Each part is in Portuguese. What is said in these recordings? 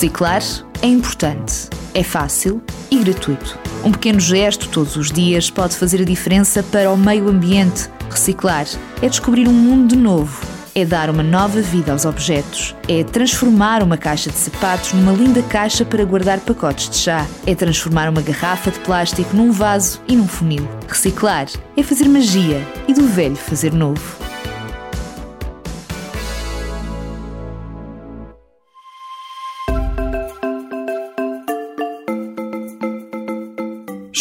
Reciclar é importante, é fácil e gratuito. Um pequeno gesto todos os dias pode fazer a diferença para o meio ambiente. Reciclar é descobrir um mundo novo, é dar uma nova vida aos objetos, é transformar uma caixa de sapatos numa linda caixa para guardar pacotes de chá, é transformar uma garrafa de plástico num vaso e num funil. Reciclar é fazer magia e do velho fazer novo.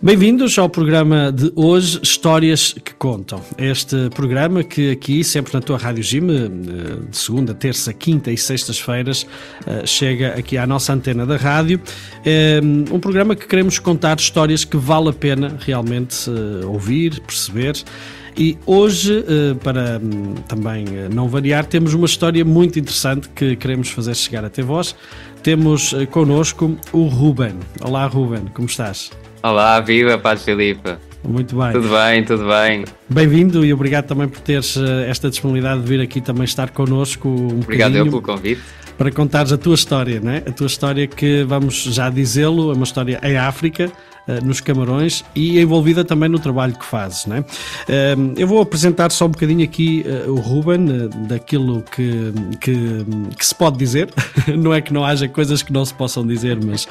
Bem-vindos ao programa de hoje, Histórias que Contam. Este programa que aqui, sempre na tua Rádio Gym, eh, de segunda, terça, quinta e sextas-feiras, eh, chega aqui à nossa antena da rádio. É um programa que queremos contar histórias que vale a pena realmente eh, ouvir, perceber. E hoje, para hum, também não variar, temos uma história muito interessante que queremos fazer chegar até vós. Temos connosco o Ruben. Olá, Ruben, como estás? Olá, viva, Padre Filipe. Muito bem. Tudo bem, tudo bem. Bem-vindo e obrigado também por teres eh, esta disponibilidade de vir aqui também estar connosco um Obrigado eu pelo convite. Para contares a tua história, né? A tua história que, vamos já dizê-lo, é uma história em África, nos Camarões e envolvida também no trabalho que fazes. Né? Eu vou apresentar só um bocadinho aqui eh, o Ruben, eh, daquilo que, que, que, se pode dizer. não é que não haja coisas que não se possam dizer, mas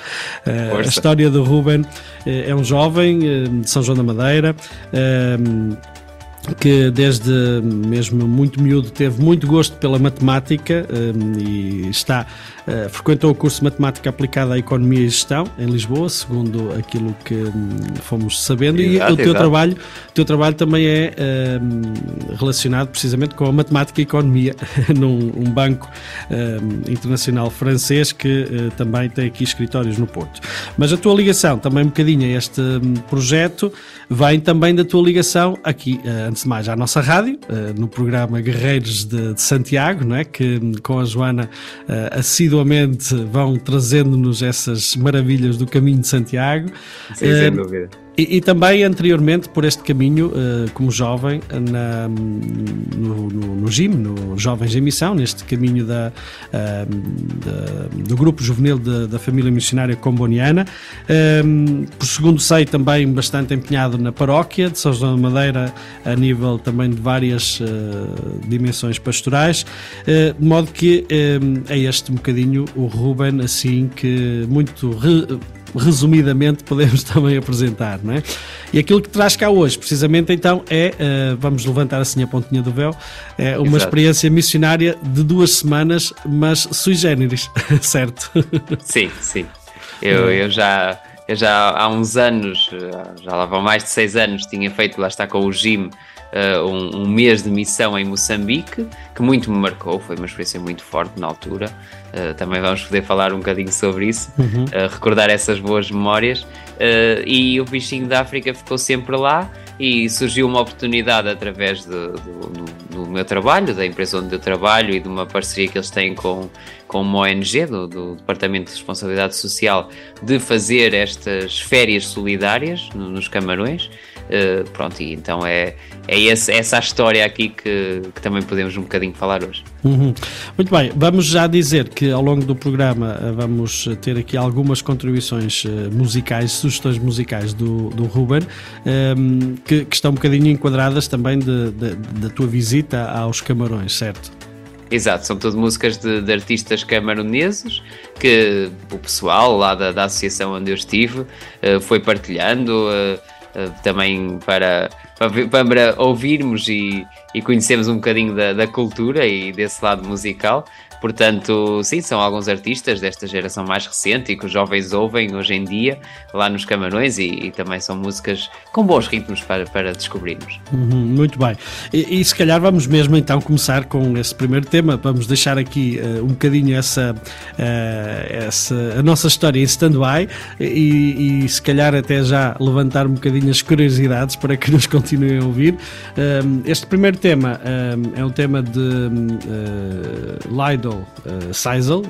a história do Ruben é um jovem de São João da Madeira que desde mesmo muito miúdo teve muito gosto pela matemática um, e está uh, frequentou o curso de matemática aplicada à economia e gestão em Lisboa, segundo aquilo que um, fomos sabendo. Exato, e o teu exato. trabalho, o teu trabalho também é um, relacionado precisamente com a matemática e economia num um banco hum, internacional francês que uh, também tem aqui escritórios no Porto. Mas a tua ligação também um bocadinho a este hum, projeto vem também da tua ligação aqui uh, antes de mais, à nossa rádio, eh, no programa Guerreiros de, de Santiago, não é? que com a Joana eh, assiduamente vão trazendo-nos essas maravilhas do caminho de Santiago. Sim, sem eh, dúvida. E, e, também anteriormente por este caminho, uh, como jovem, na, no, no, no GIM, no Jovens em Missão, neste caminho da, uh, da do grupo juvenil de, da família missionária comboniana. Um, por segundo sei, também bastante empenhado na paróquia de São João da Madeira, a nível também de várias uh, dimensões pastorais, de modo que é este um bocadinho o Ruben, assim que muito re, resumidamente podemos também apresentar, não é? E aquilo que traz cá hoje, precisamente então, é, uh, vamos levantar assim a pontinha do véu, é uma Exato. experiência missionária de duas semanas, mas sui generis, certo? Sim, sim. Eu, eu já eu já há uns anos, já lá vão mais de seis anos, tinha feito, lá está com o GIM, uh, um, um, mês de missão em Moçambique, que muito me marcou, foi uma experiência muito forte na altura. Uh, também vamos poder falar um bocadinho sobre isso, uhum. uh, recordar essas boas memórias. e o bichinho da África ficou sempre lá e surgiu uma oportunidade através de, do, do, meu trabalho, da empresa onde eu trabalho e de uma parceria que eles têm com, com uma ONG, do, do Departamento de Responsabilidade Social, de fazer estas férias solidárias no, nos Camarões. Uh, pronto, e então é, é esse, essa a história aqui que, que, também podemos um bocadinho falar hoje. Uhum. Muito bem, vamos já dizer que ao longo do programa uh, vamos ter aqui algumas contribuições uh, musicais, sugestões musicais do, do Ruben, um, ehm, que, que, estão um bocadinho enquadradas também da tua visita aos Camarões, certo? Exato, são todas músicas de, de, artistas camaroneses que o pessoal lá da, da associação onde eu estive uh, foi partilhando. Uh, eh, também para, para, para ouvirmos e, e conhecermos um bocadinho da, da, cultura e desse lado musical. Portanto, sim, são alguns artistas desta geração mais recente e que os jovens ouvem hoje em dia lá nos Camarões e, e também são músicas com bons ritmos para, para descobrirmos. Uhum, muito bem. E, e, se calhar vamos mesmo então começar com esse primeiro tema. Vamos deixar aqui uh, um bocadinho essa, uh, essa a nossa história em stand-by e, e, se calhar até já levantar um bocadinho as curiosidades para que nos continuem a ouvir. Uh, este primeiro tema é um tema de uh, Lydell uh, Seisel,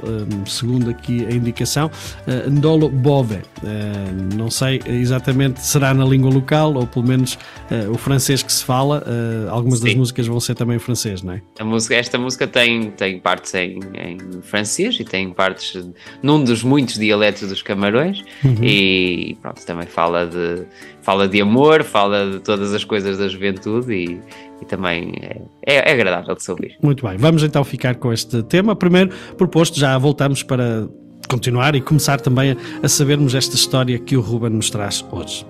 segundo aqui a indicação, uh, Ndolo Bove. Uh, não sei exatamente se será na língua local ou pelo menos uh, o francês que se fala. algumas Sim. das músicas vão ser também em francês, não é? Música, esta música tem, tem partes em, em francês e tem partes num dos muitos dialetos dos Camarões uhum. e pronto, também fala de, fala de amor, fala de todas as coisas da juventude e e também é, é, é, agradável de se ouvir. Muito bem, vamos então ficar com este tema. Primeiro proposto, já voltamos para continuar e começar também a, a sabermos esta história que o Ruben nos traz hoje.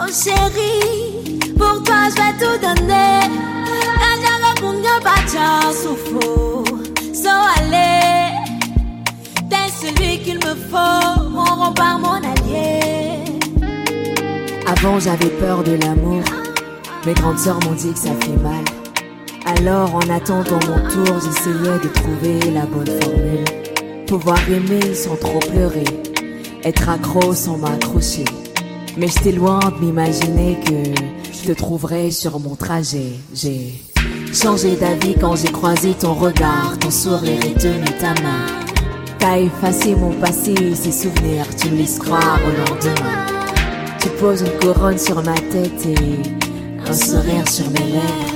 Oh chérie Pour toi, je vais tout donner. Soufou. So allez. T'es celui qu'il me faut. Mon rempart, mon allié. Avant, j'avais peur de l'amour. Mes grandes sœurs m'ont dit que ça fait mal. Alors, en attendant mon tour, j'essayais de trouver la bonne formule. Pouvoir aimer sans trop pleurer. Être accro sans m'accrocher. Mais j'étais loin de m'imaginer que je te trouverai sur mon trajet. J'ai changé d'avis quand j'ai croisé ton regard, ton sourire et tenu ta main. T'as effacé mon passé, ces souvenirs, tu me laisses croire au lendemain. Tu poses une couronne sur ma tête et un sourire sur mes lèvres.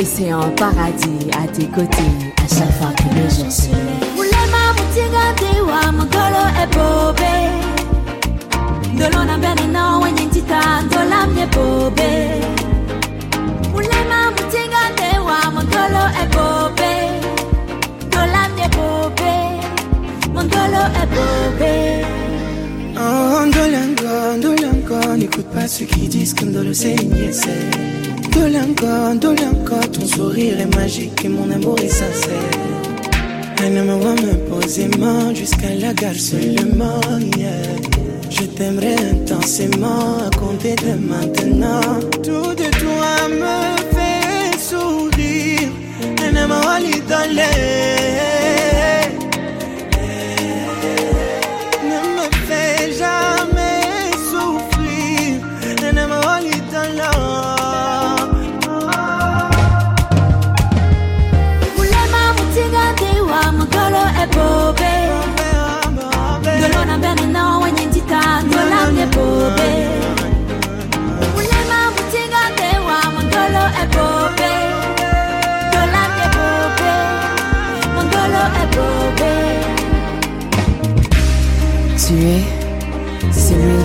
Et c'est un paradis à tes côtés à chaque fois que le jour se lève. Mbene na wenye ntita ndola mye bobe mulema mutinga ndewa mondolo e bobe ndola mye bobe mondolo e bobe Oh, Ndolango, Ndolango, n'écoute pas ceux qui disent que Ndolo c'est c'est. Ndolango, Ndolango, ton sourire est magique et mon amour est sincère. Elle me voit me poser main jusqu'à la gare seulement, yeah. Je t'aimerai intensément à compter de maintenant. Tout de toi me fait sourire. Un amour à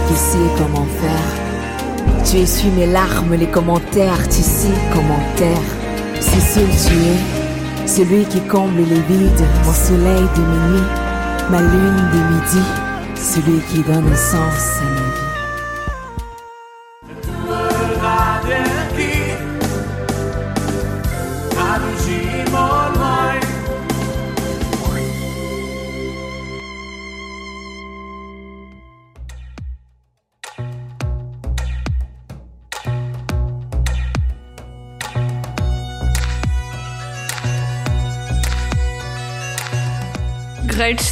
qui sait comment faire. Tu essuies mes larmes, les commentaires, tu sais comment taire. C'est seul tu es, celui qui comble les vides, mon soleil de minuit, ma lune de midi, celui qui donne sens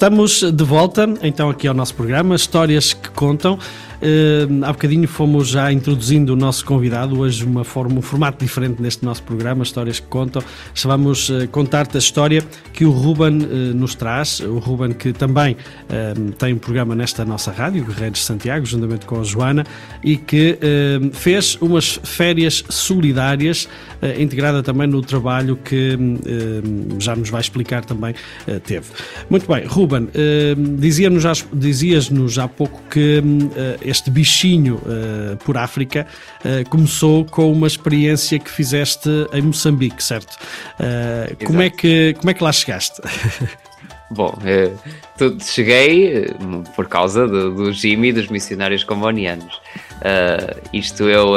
Estamos de volta então aqui ao nosso programa, Histórias que Contam. Uh, há bocadinho fomos já introduzindo o nosso convidado, hoje uma forma, um formato diferente neste nosso programa, Histórias que Contam. Vamos uh, contar-te a história que o Ruben uh, nos traz, o Ruben que também tem um programa nesta nossa rádio, Guerreiros de Santiago, juntamente com a Joana, e que fez umas férias solidárias, integrada também no trabalho que já nos vai explicar também teve. Muito bem, Ruben, dizias-nos dizias há pouco que este bichinho uh, por África uh, começou com uma experiência que fizeste em Moçambique, certo? Uh, como, é que, como é que lá chegaste? Bom, cheguei por causa do, do Jimmy dos missionários combonianos. isto eu,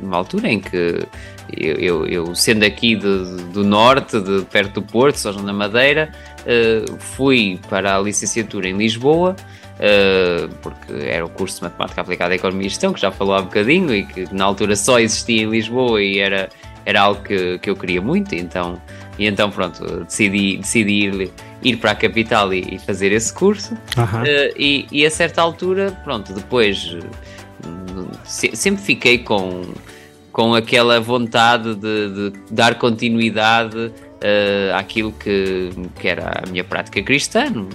numa altura em que eu, eu, eu sendo aqui do, do norte, de perto do Porto, João da Madeira, fui para a licenciatura em Lisboa uh, porque era o curso de Matemática Aplicada à Economia e Gestão, que já falou há bocadinho e que na altura só existia em Lisboa e era, era algo que, que eu queria muito, então, e então pronto, decidi, decidi ir, ir para a capital e, e fazer esse curso. Uhum. Uh, e, e a certa altura, pronto, depois se, sempre fiquei com, com aquela vontade de, de dar continuidade uh, àquilo que, que era a minha prática cristã.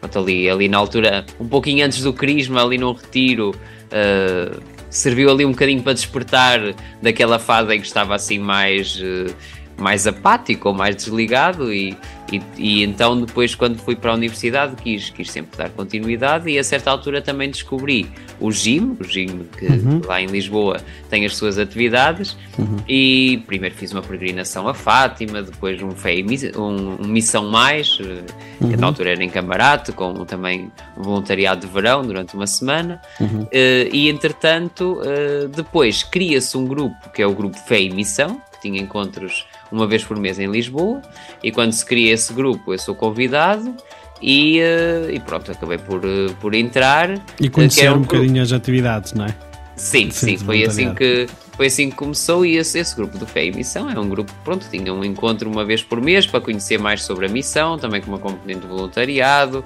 Pronto, ali, ali na altura, um pouquinho antes do Crisma, ali no retiro, uh, serviu ali um bocadinho para despertar daquela fase em que estava assim mais, uh, mais apático ou mais desligado e, e, e, então depois quando fui para a universidade quis, quis sempre dar continuidade e a certa altura também descobri o GIM, o GIM que uhum. lá em Lisboa tem as suas atividades uhum. e primeiro fiz uma peregrinação a Fátima, depois um, fé, um, um Missão Mais, uhum. que na altura era em Camarate, com também um voluntariado de verão durante uma semana uh, e entretanto uh, depois cria-se um grupo que é o grupo Fé e Missão, tinha encontros uma vez por mês em Lisboa, e quando se cria esse grupo eu sou convidado e, uh, e pronto, acabei por, uh, por entrar. E conhecer um, um bocadinho as atividades, não é? Sim, sim, foi assim que foi assim que começou e esse, esse grupo do Fé e Missão é um grupo pronto, tinha um encontro uma vez por mês para conhecer mais sobre a missão, também com uma componente de voluntariado,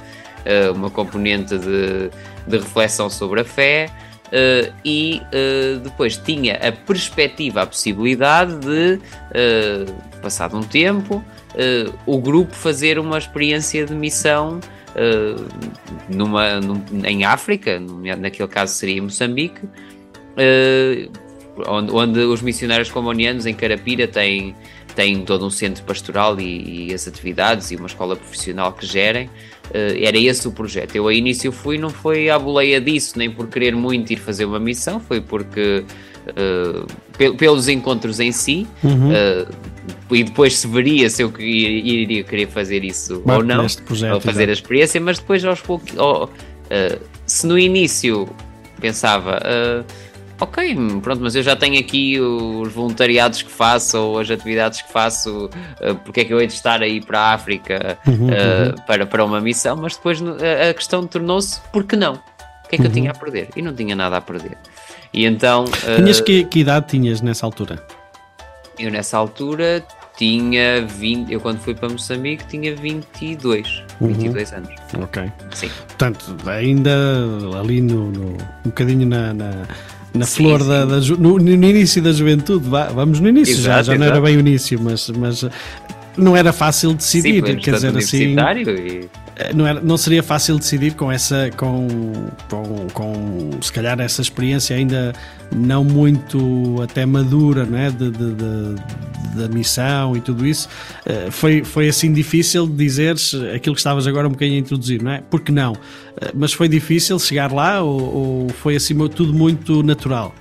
uma componente de, de reflexão sobre a fé Uh, e uh, depois tinha a perspectiva, a possibilidade de, uh, passado um tempo, o grupo fazer uma experiência de missão numa, num, em África, naquele caso seria Moçambique, onde, onde, os missionários comunianos em Carapira têm, têm todo um centro pastoral e, e as atividades e uma escola profissional que gerem. Uh, era esse o projeto. Eu a início fui, não foi à boleia disso, nem por querer muito ir fazer uma missão, foi porque uh, pelos encontros em si, uhum. uh, e depois se veria se eu iria querer fazer isso ou não, projeto, ou fazer exatamente. a experiência, mas depois aos poucos, oh, se no início pensava ok, pronto, mas eu já tenho aqui os voluntariados que faço ou as atividades que faço, uh, porque é que eu hei de estar aí para a África uh, uhum, uhum. Para, para uma missão, mas depois a questão tornou-se, por que não? O que é que uhum. eu tinha a perder? E não tinha nada a perder. E então... Uh, tinhas que, que idade tinhas nessa altura? Eu nessa altura tinha 20, eu quando fui para Moçambique tinha 22, uhum. 22 anos. Ok. Sim. Portanto, ainda ali no, no um bocadinho na, na na sim, flor sim. Da, da no, no, início da juventude, vamos no início, exato, já, já não era bem o início, mas, mas não era fácil decidir, sim, quer dizer assim. E... Eh, não, era, não seria fácil decidir com essa, com, com, com se calhar essa experiência ainda não muito até madura, não é? De, de, de, da missão e tudo isso. Eh, foi, foi assim difícil dizeres aquilo que estavas agora um bocadinho a introduzir, não é? Porque não? Eh, mas foi difícil chegar lá ou, ou foi assim tudo muito natural?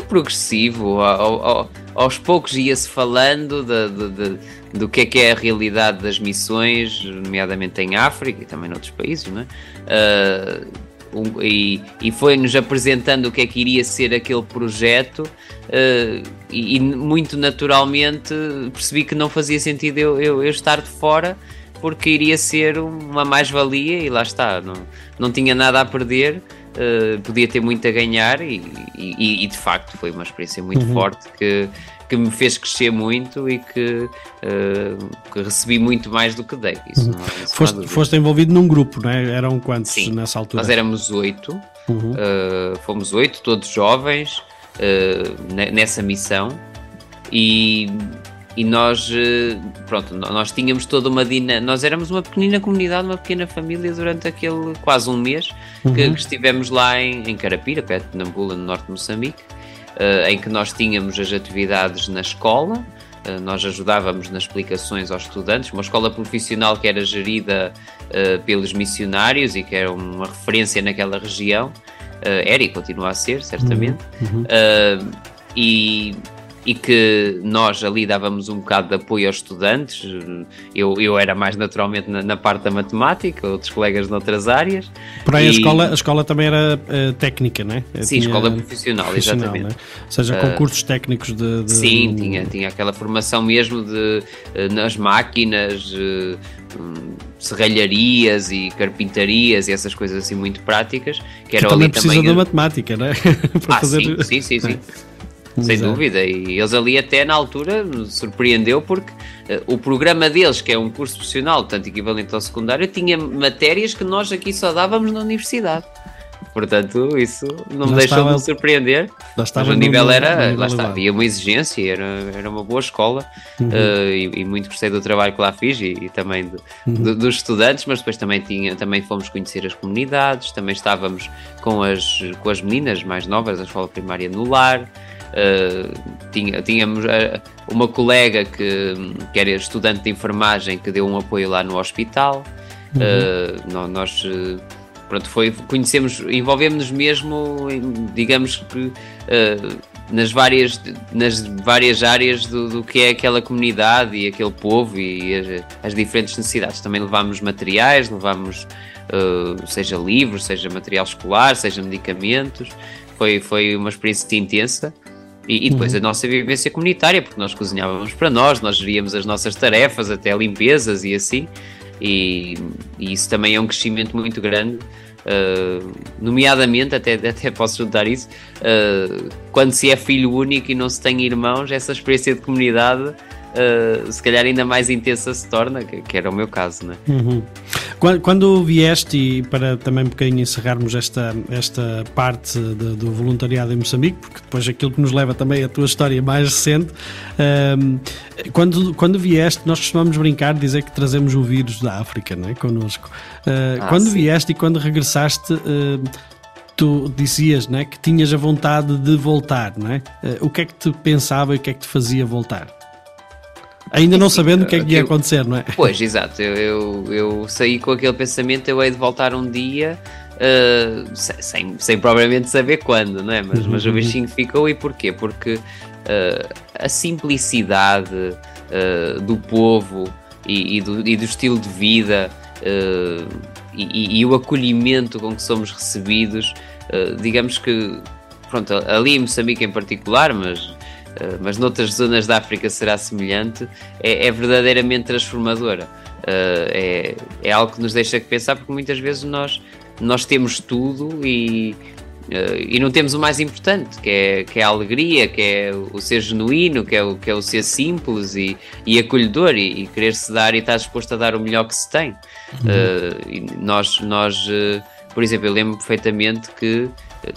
Foi progressivo, ao, ao, aos poucos ia-se falando de, de, de, do que é que é a realidade das missões, nomeadamente em África e também noutros países, não é? Uh, um, e, e foi-nos apresentando o que é que iria ser aquele projeto uh, e, e, muito naturalmente percebi que não fazia sentido eu, eu, eu estar de fora porque iria ser uma mais-valia e lá está, não, não tinha nada a perder, uh, podia ter muito a ganhar e, e, e, de facto foi uma experiência muito uhum. forte que, que me fez crescer muito e que, uh, que recebi muito mais do que dei. Isso uhum. não, isso foste, foste, envolvido num grupo, não é? Eram quantos Sim, nessa altura? Nós éramos oito. Uhum. Uh, fomos oito, todos jovens, nessa missão. E, e nós, pronto, nós tínhamos toda uma dinâmica. Nós éramos uma pequenina comunidade, uma pequena família durante aquele quase um mês uhum. que, que, estivemos lá em, em Carapira, perto de Nampula, no norte de Moçambique, em que nós tínhamos as atividades na escola eh, nós ajudávamos nas explicações aos estudantes, uma escola profissional que era gerida uh, pelos missionários e que era uma referência naquela região, uh, era e continua a ser, certamente. Uhum. Uhum. Uh, e e que nós ali dávamos um bocado de apoio aos estudantes. Eu, eu era mais naturalmente na, na parte da matemática, outros colegas noutras áreas. Porém, e... a, escola, a escola também era uh, técnica, não é? Sim, tinha... escola profissional, profissional exatamente. É? Ou seja, com uh, cursos técnicos de, de, Sim, tinha, tinha aquela formação mesmo de, uh, nas máquinas. Um, serralharias e carpintarias e essas coisas assim muito práticas que, era que também precisa também... da matemática, não é? Para ah, fazer... sim, sim, sim, sim. Sem Exato. dúvida, e eles ali até na altura surpreendeu porque uh, o programa deles, que é um curso profissional, portanto equivalente ao secundário, tinha matérias que nós aqui só dávamos na universidade. Portanto, isso não me deixou estava, de surpreender. Mas o nível no, era, no nível lá está, havia uma exigência, era, era uma boa escola uhum. uh, e, e, muito gostei do trabalho que lá fiz e, e também do, uhum. do, dos estudantes, mas depois também, tinha, também fomos conhecer as comunidades, também estávamos com as, com as meninas mais novas da escola primária no lar. Uh, tinha, tínhamos uh, uma colega que, que era estudante de enfermagem que deu um apoio lá no hospital. Uhum. Uh, nós pronto, foi, conhecemos, envolvemos-nos mesmo, digamos que nas várias, nas várias áreas do, do, que é aquela comunidade e aquele povo e as, as diferentes necessidades. Também levámos materiais, levámos uh, seja livros, seja material escolar, seja medicamentos. Foi, foi uma experiência intensa. E, e depois uhum. a nossa vivência comunitária, porque nós cozinhávamos para nós, nós geríamos as nossas tarefas, até limpezas e assim, e, e isso também é um crescimento muito grande. Uh, nomeadamente, até, até posso juntar isso, uh, quando se é filho único e não se tem irmãos, essa experiência de comunidade uh, se calhar ainda mais intensa se torna, que, que era o meu caso. Né? Uhum. Quando, quando, vieste, e para também um bocadinho encerrarmos esta, esta parte de, do voluntariado em Moçambique, porque depois aquilo que nos leva também à tua história mais recente, uh, quando, quando vieste, nós costumamos brincar, dizer que trazemos o vírus da África não é? connosco. Uh, ah, quando sim. vieste e quando regressaste, tu dizias né, que tinhas a vontade de voltar, não é? Uh, o que é que te pensava e o que é que te fazia voltar? Ainda não sabendo o que é que ia acontecer, não é? Pois, exato. Eu, eu, eu saí com aquele pensamento, eu hei de voltar um dia, uh, sem, sem propriamente saber quando, não é? Mas, mas o uhum. bichinho ficou e porquê? Porque uh, a simplicidade uh, do povo e, e, do, e, do, estilo de vida e, e, o acolhimento com que somos recebidos, digamos que, pronto, ali em Moçambique em particular, mas eh, mas noutras zonas da África será semelhante, é, é verdadeiramente transformadora. Uh, é, é algo que nos deixa que pensar, porque muitas vezes nós, nós temos tudo e, uh, e não temos o mais importante, que é, que é a alegria, que é o ser genuíno, que é o, que é o ser simples e, e acolhedor e, e querer se dar e estar disposto a dar o melhor que se tem. Uhum. nós, nós por exemplo, eu lembro perfeitamente que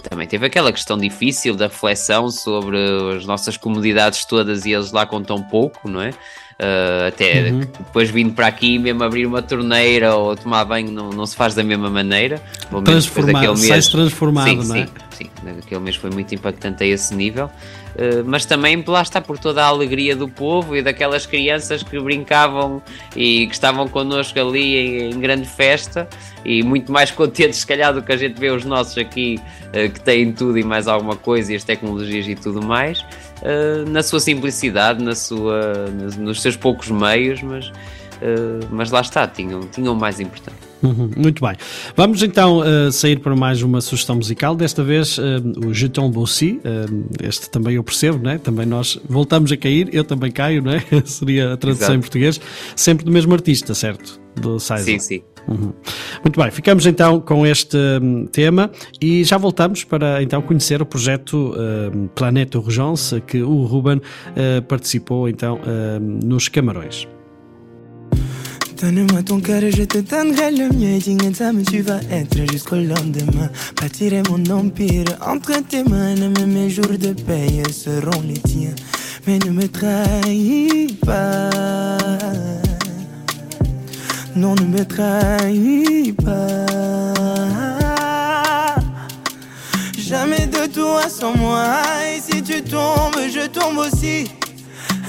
também teve aquela questão difícil da reflexão sobre as nossas comodidades todas e eles lá com tão pouco, não é? Uh, até uhum. depois vindo para aqui, mesmo abrir uma torneira ou tomar banho, não, não se faz da mesma maneira. Transformado, mês, transformado, sim, não é? Sim, sim, aquele mês foi muito impactante a esse nível. Uh, mas também lá está por toda a alegria do povo e daquelas crianças que brincavam e que estavam connosco ali em, em grande festa e muito mais contentes, se calhar, do que a gente vê os nossos aqui uh, que têm tudo e mais alguma coisa e as tecnologias e tudo mais, uh, na sua simplicidade, na sua, nos seus poucos meios, mas, mas lá está, tinham, tinham mais importante. Uhum, muito bem. Vamos então uh, sair para mais uma sugestão musical. Desta vez uh, o Jeton Bossi. Uh, este também eu percebo, né? Também nós voltamos a cair, eu também caio, né? Seria a tradução Exato. em português. Sempre do mesmo artista, certo? Do Sizer. Sim, sim. Uhum. Muito bem, ficamos então com este um, tema e já voltamos para então conhecer o projeto um, Planeta Urgence que o Ruben participou então um, nos Camarões. Donne-moi ton cœur et je te donnerai le mien. mais tu vas être jusqu'au lendemain. Bâtirai mon empire entre tes mains. Même mes jours de paix seront les tiens. Mais ne me trahis pas. Non, ne me trahis pas. Jamais de toi sans moi. Et si tu tombes, je tombe aussi.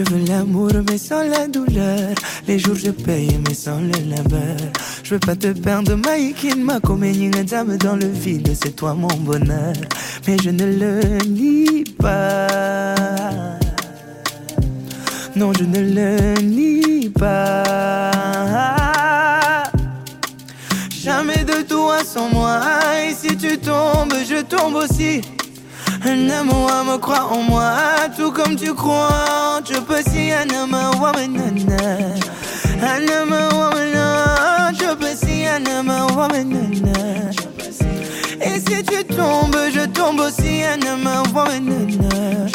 Je veux l'amour mais sans la douleur. Les jours je paye mais sans le labeur. Je veux pas te perdre, Mike ma dame dans le vide. C'est toi mon bonheur. Mais je ne le nie pas. Non, je ne le nie pas. Jamais de toi sans moi. Et si tu tombes, je tombe aussi. Un amour me croit en moi, tout comme tu crois. Je peux si un amour woman, nana. Un amour woman, je peux si un amour woman, nana. Et si tu tombes, je tombe aussi. Un amour woman, nana.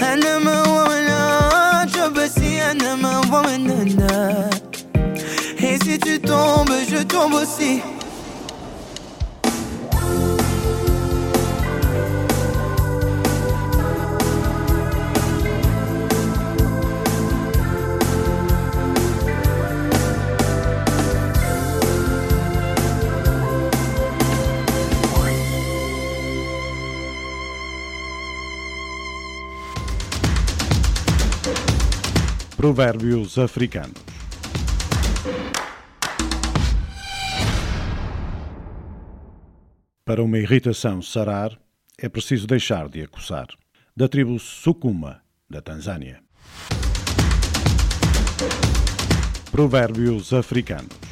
Un amour woman, je peux si un amour woman, nana. Et si tu tombes, je tombe aussi. Provérbios africanos. Para uma irritação sarar, é preciso deixar de acusar. Da tribo Sukuma, da Tanzânia. Provérbios africanos.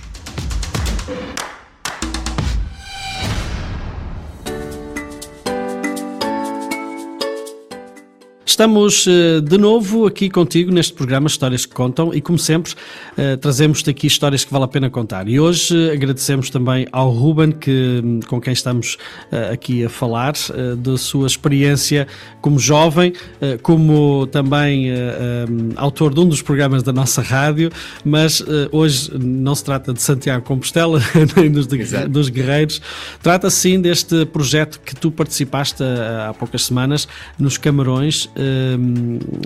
Estamos eh, de novo aqui contigo neste programa Histórias que Contam e, como sempre, eh, trazemos-te aqui histórias que vale a pena contar. E hoje eh, agradecemos também ao Ruben, que, com quem estamos aqui a falar, da sua experiência como jovem, como também autor de um dos programas da nossa rádio, mas hoje não se trata de Santiago Compostela nem dos, dos Guerreiros, trata-se sim deste projeto que tu participaste há poucas semanas nos Camarões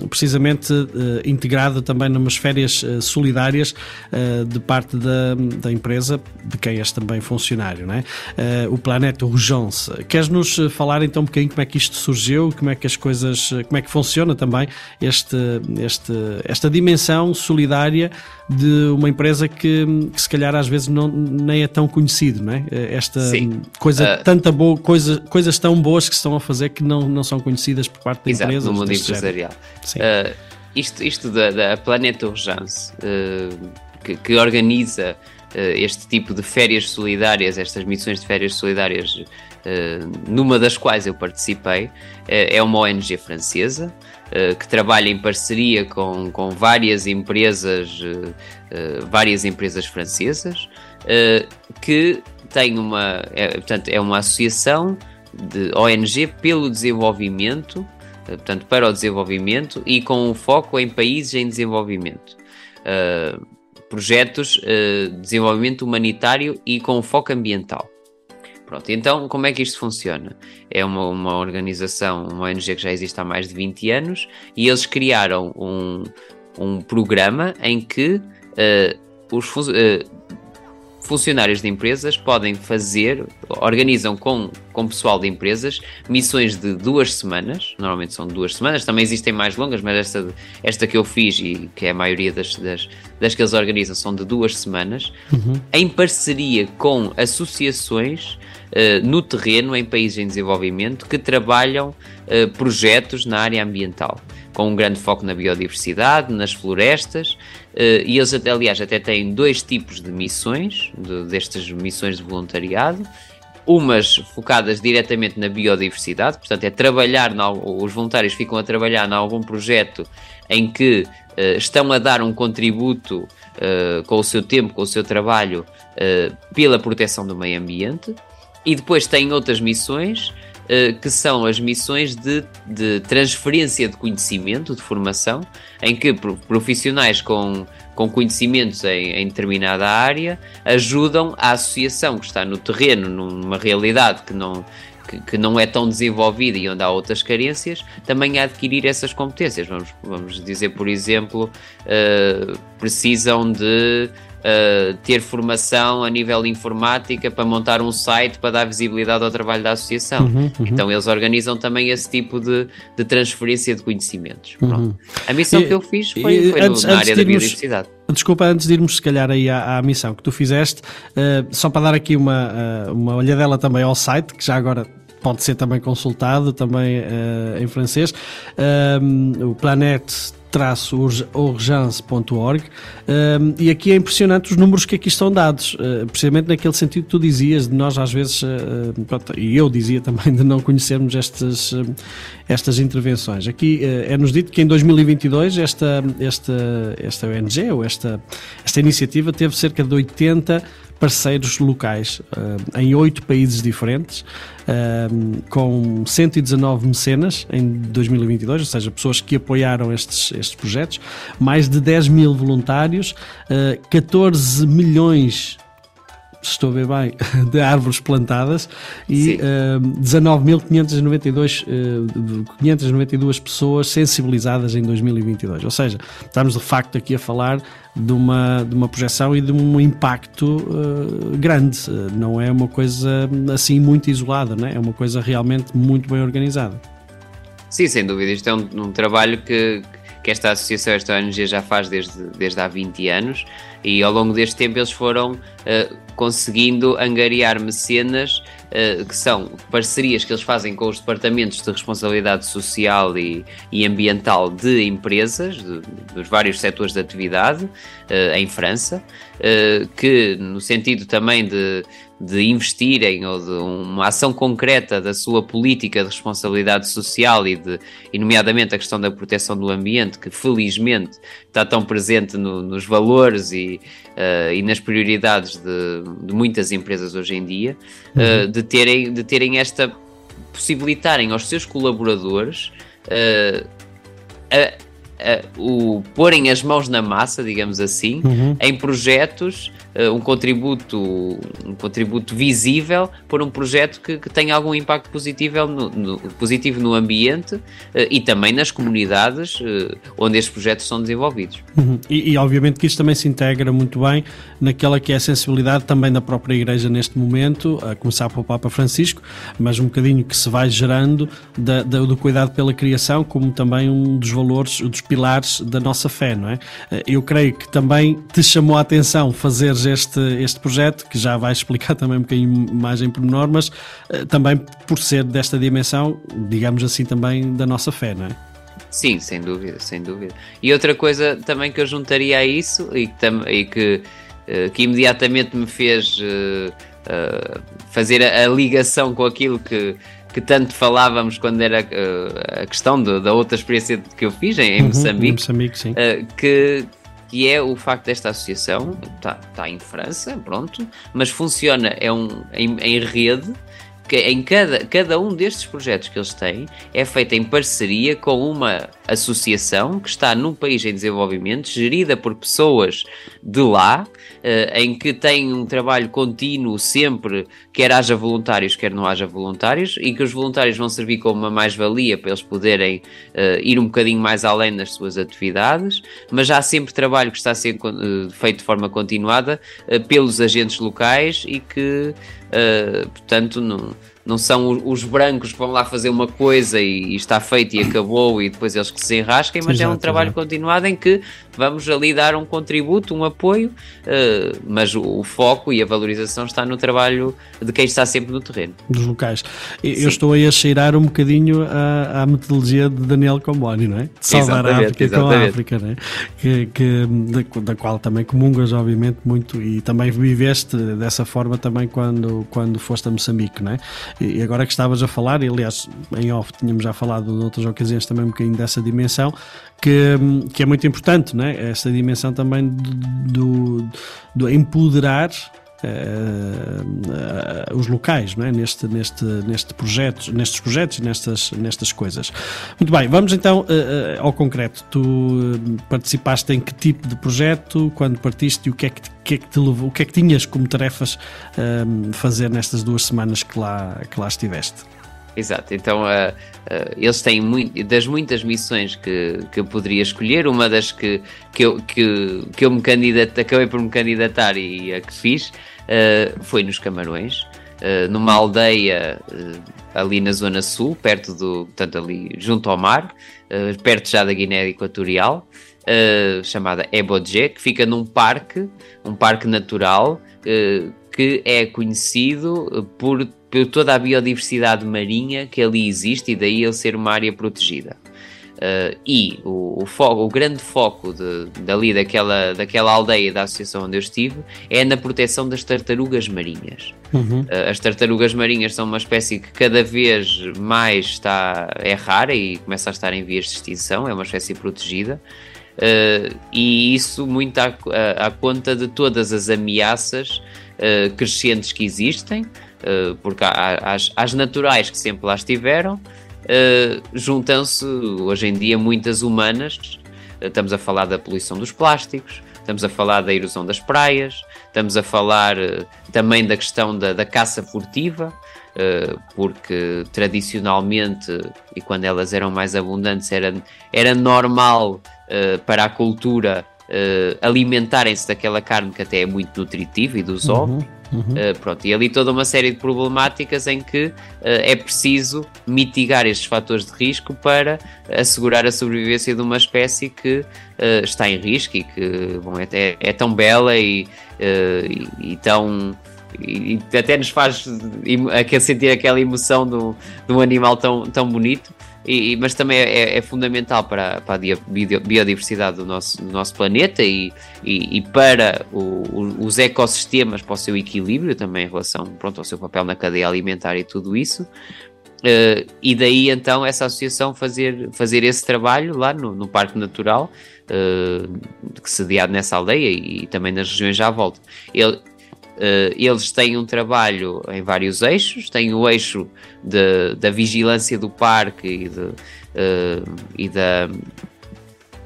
precisamente eh, integrada também numas férias eh, solidárias eh, de parte da, da empresa, de quem és também funcionário, não é? o Planeta Urgence. Queres-nos falar então um bocadinho como é que isto surgiu, como é que as coisas, como é que funciona também este, este, esta dimensão solidária de uma empresa que, que, se calhar às vezes não, nem é tão conhecido, não é? Esta Sim. coisa, uh, tanta boa, coisa, coisas tão boas que se estão a fazer que não, não são conhecidas por parte da exato, empresa. no mundo empresarial. Uh, isto, isto da, da Planeta Urgence, uh, que, que, organiza este tipo de férias solidárias, estas missões de férias solidárias, numa das quais eu participei, é uma ONG francesa. Que trabalha em parceria com, com várias empresas, uh, uh, várias empresas francesas, que tem uma, é, portanto, é uma associação de ONG pelo desenvolvimento, portanto, para o desenvolvimento e com um foco em países em desenvolvimento. projetos de desenvolvimento humanitário e com foco ambiental. Pronto, então como é que isto funciona? É uma, uma organização, uma ONG que já existe há mais de 20 anos e eles criaram um, um programa em que uh, os uh, funcionários de empresas podem fazer, organizam com, com pessoal de empresas missões de duas semanas, normalmente são duas semanas, também existem mais longas, mas esta, esta que eu fiz e que é a maioria das, das, das que eles organizam são de duas semanas, uhum. em parceria com associações uh, no terreno, em países em desenvolvimento, que trabalham uh, projetos na área ambiental, com um grande foco na biodiversidade, nas florestas, e eles, aliás, até têm dois tipos de missões, de, destas missões de voluntariado, umas focadas diretamente na biodiversidade, portanto, é trabalhar, os voluntários ficam a trabalhar em algum projeto em que uh, estão a dar um contributo uh, com o seu tempo, com o seu trabalho, pela proteção do meio ambiente, e depois têm outras missões. Que são as missões de, de transferência de conhecimento, de formação, em que profissionais com com conhecimentos em, em, determinada área ajudam a associação que está no terreno, numa realidade que não, que, que, não é tão desenvolvida e onde há outras carências, também a adquirir essas competências. Vamos, vamos dizer, por exemplo, uh, precisam de uh, ter formação a nível informática para montar um site para dar visibilidade ao trabalho da associação. Uhum, uhum. Então eles organizam também esse tipo de, de transferência de conhecimentos. Uhum. A missão e, que eu fiz foi, foi antes, no, na área da biodiversidade. Desculpa, antes de irmos se calhar aí à, à missão que tu fizeste, uh, só para dar aqui uma, uh, uma olhadela também ao site, que já agora pode ser também consultado, também uh, em francês, o Planet urgence.org e aqui é impressionante os números que aqui estão dados, uh, precisamente naquele sentido que tu dizias, de nós às vezes, uh, pronto, e eu dizia também, de não conhecermos estas, uh, estas intervenções. Aqui é-nos dito que em 2022 esta, esta, esta ONG, ou esta, esta iniciativa, teve cerca de 80 parceiros locais uh, em oito países diferentes, uh, com 119 mecenas em 2022, ou seja, pessoas que apoiaram estes, estes projetos, mais de 10 mil voluntários, uh, eh, 14 milhões se estou a ver bem, de árvores plantadas e uh, 19.592 uh, 592 pessoas sensibilizadas em 2022. Ou seja, estamos de facto aqui a falar de uma, de uma projeção e de um impacto uh, grande. Não é uma coisa assim muito isolada, não é? é uma coisa realmente muito bem organizada. Sim, sem dúvida. Isto é um, um trabalho que, que esta associação, esta ONG já faz desde, desde há 20 anos e ao longo deste tempo eles foram uh, conseguindo angariar mecenas uh, que são parcerias que eles fazem com os departamentos de responsabilidade social e, e ambiental de empresas, de, dos vários setores de atividade em França, que no sentido também de de investirem ou de uma ação concreta da sua política de responsabilidade social e, de, e nomeadamente a questão da proteção do ambiente, que felizmente está tão presente no, nos valores e, uh, e nas prioridades de, de, muitas empresas hoje em dia, uh, de, terem, de terem esta possibilitarem aos seus colaboradores uh, a, o porem as mãos na massa, digamos assim, uhum. em projetos um contributo um contributo visível por um projeto que, que tenha algum impacto positivo no, no positivo no ambiente uh, e também nas comunidades uh, onde estes projetos são desenvolvidos. Uhum. E, e, obviamente que isto também se integra muito bem naquela que é a sensibilidade também da própria Igreja neste momento, a começar pelo Papa Francisco, mas um bocadinho que se vai gerando da, da, do cuidado pela criação como também um dos valores, um dos pilares da nossa fé, não é? Eu creio que também te chamou a atenção fazer este, este projeto, que já vai explicar também um bocadinho mais em pormenor, mas uh, também por ser desta dimensão, digamos assim, também da nossa fé, não é? Sim, sem dúvida, sem dúvida. E outra coisa também que eu juntaria a isso e que, e que, uh, que imediatamente me fez uh, fazer a, a, ligação com aquilo que, que tanto falávamos quando era a questão de, da outra experiência que eu fiz em, em uhum, Moçambique, em Moçambique que, que é o facto desta associação, está tá em França, pronto, mas funciona é um, em, em rede que em cada, cada um destes projetos que eles têm é feito em parceria com uma associação que está num país em desenvolvimento, gerida por pessoas de lá, em que tem um trabalho contínuo sempre, quer haja voluntários, quer não haja voluntários, e que os voluntários vão servir como uma mais-valia para eles poderem uh, ir um bocadinho mais além nas suas atividades, mas há sempre trabalho que está a ser uh, feito de forma continuada pelos agentes locais e que, portanto, não não são os brancos que vão lá fazer uma coisa e, e está feito e acabou e depois eles que se enrasquem, mas exato, é um trabalho exato. continuado em que vamos ali dar um contributo, um apoio, uh, mas o, o, foco e a valorização está no trabalho de quem está sempre no terreno. Dos locais. Eu Sim. estou aí a cheirar um bocadinho à, à metodologia de Daniel Comboni, não é? De salvar a África exatamente. com a África, não é? Que, que, da, da, qual também comungas, obviamente, muito e também viveste dessa forma também quando quando, foste a Moçambique, não é? E agora que estavas a falar, e aliás, em off tínhamos já falado em outras ocasiões também um bocadinho dessa dimensão, que, que é muito importante, não é? Dimensão também do, do empoderar uh, os locais não é? neste, neste, neste projeto, nestes projetos nestas, nestas coisas. Muito bem, vamos então uh, ao concreto. Tu participaste em que tipo de projeto, quando partiste e o que é que, que, é que te levou, o que é que tinhas como tarefas fazer nestas duas semanas que lá, que lá estiveste? Exato, então uh, uh, eles têm muito, das muitas missões que, que eu poderia escolher, uma das que, que, eu, que, que eu me candidat, acabei por me candidatar e a que fiz uh, foi nos Camarões, numa aldeia ali na Zona Sul, perto do, portanto ali junto ao mar, perto já da Guiné Equatorial, chamada Ebodje, que fica num parque, um parque natural, que é conhecido por por toda a biodiversidade marinha que ali existe e daí ele ser uma área protegida. Uh, e o, o, foco, o grande foco de, dali daquela, daquela aldeia da associação onde eu estive é na proteção das tartarugas marinhas. Uhum. Uh, as tartarugas marinhas são uma espécie que cada vez mais está, é rara e começa a estar em vias de extinção, é uma espécie protegida. Uh, e isso muito à, à, à, conta de todas as ameaças crescentes que existem, eh, porque há, as, as naturais que sempre lá estiveram, uh, juntam-se hoje em dia muitas humanas. Uh, estamos a falar da poluição dos plásticos, estamos a falar da erosão das praias, estamos a falar também da questão da, da caça furtiva, porque tradicionalmente, e quando elas eram mais abundantes, era, era normal para a cultura alimentarem-se daquela carne que até é muito nutritiva e do zoo. Uhum. Uhum. Uh, pronto, e ali toda uma série de problemáticas em que uh, é preciso mitigar estes fatores de risco para assegurar a sobrevivência de uma espécie que uh, está em risco e que bom, é, é, tão bela e, e, e tão e, até nos faz sentir aquela emoção de um animal tão, tão bonito e, mas também é, é fundamental para, para, a biodiversidade do nosso, do nosso planeta e, e, e para o, o, os ecossistemas, para o seu equilíbrio também em relação pronto, ao seu papel na cadeia alimentar e tudo isso. Uh, e daí então essa associação fazer, fazer esse trabalho lá no, no Parque Natural, uh, sediado nessa aldeia e, e, também nas regiões à volta. Ele, eles têm um trabalho em vários eixos, têm o eixo de, da vigilância do parque e, de, uh, e da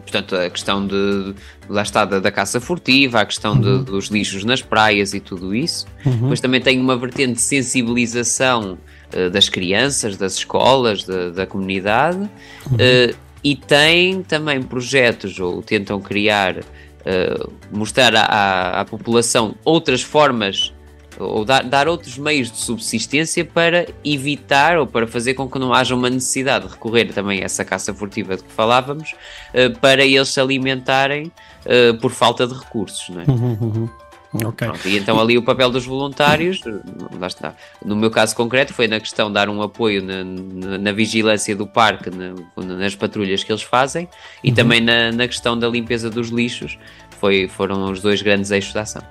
portanto a questão de lá está da, da caça furtiva, a questão uhum. de, dos lixos nas praias e tudo isso. Uhum. Depois também tem uma vertente de sensibilização uh, das crianças, das escolas, de, da comunidade uhum. e tem também projetos ou tentam criar uh, mostrar à, à, população outras formas ou dar, dar, outros meios de subsistência para evitar ou para fazer com que não haja uma necessidade de recorrer também a essa caça furtiva de que falávamos uh, para eles se alimentarem uh, por falta de recursos. Não é? Uhum, uhum. Okay. Pronto, e então ali o papel dos voluntários, lá está. No meu caso concreto foi na questão de dar um apoio na, na, na vigilância do parque, na, nas patrulhas que eles fazem e uhum. também na, na questão da limpeza dos lixos. Foi, foram os dois grandes eixos da ação.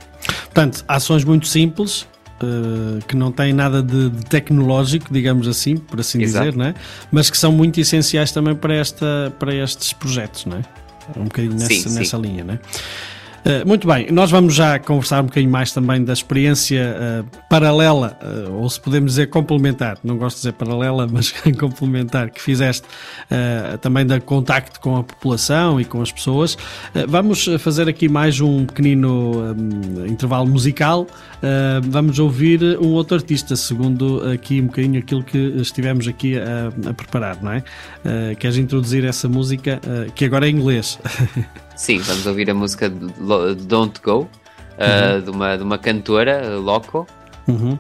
Portanto, ações muito simples, Uh, que não têm nada de, de, tecnológico, digamos assim, por assim Exato. dizer, né? mas que são muito essenciais também para, esta, para estes projetos, não é? Um bocadinho nessa, sim, nessa sim. linha, né? Muito bem, nós vamos já conversar um bocadinho mais também da experiência uh, paralela, uh, ou se podemos dizer complementar, não gosto de dizer paralela, mas complementar, que fizeste também da contacto com a população e com as pessoas. vamos fazer aqui mais um pequenino um, intervalo musical. vamos ouvir um outro artista, segundo aqui um bocadinho aquilo que estivemos aqui a, a preparar, não é? queres introduzir essa música, que agora é em inglês? Sim, vamos ouvir a música Don't Go, uh, de, uma, de uma cantora, Loco. Uhum.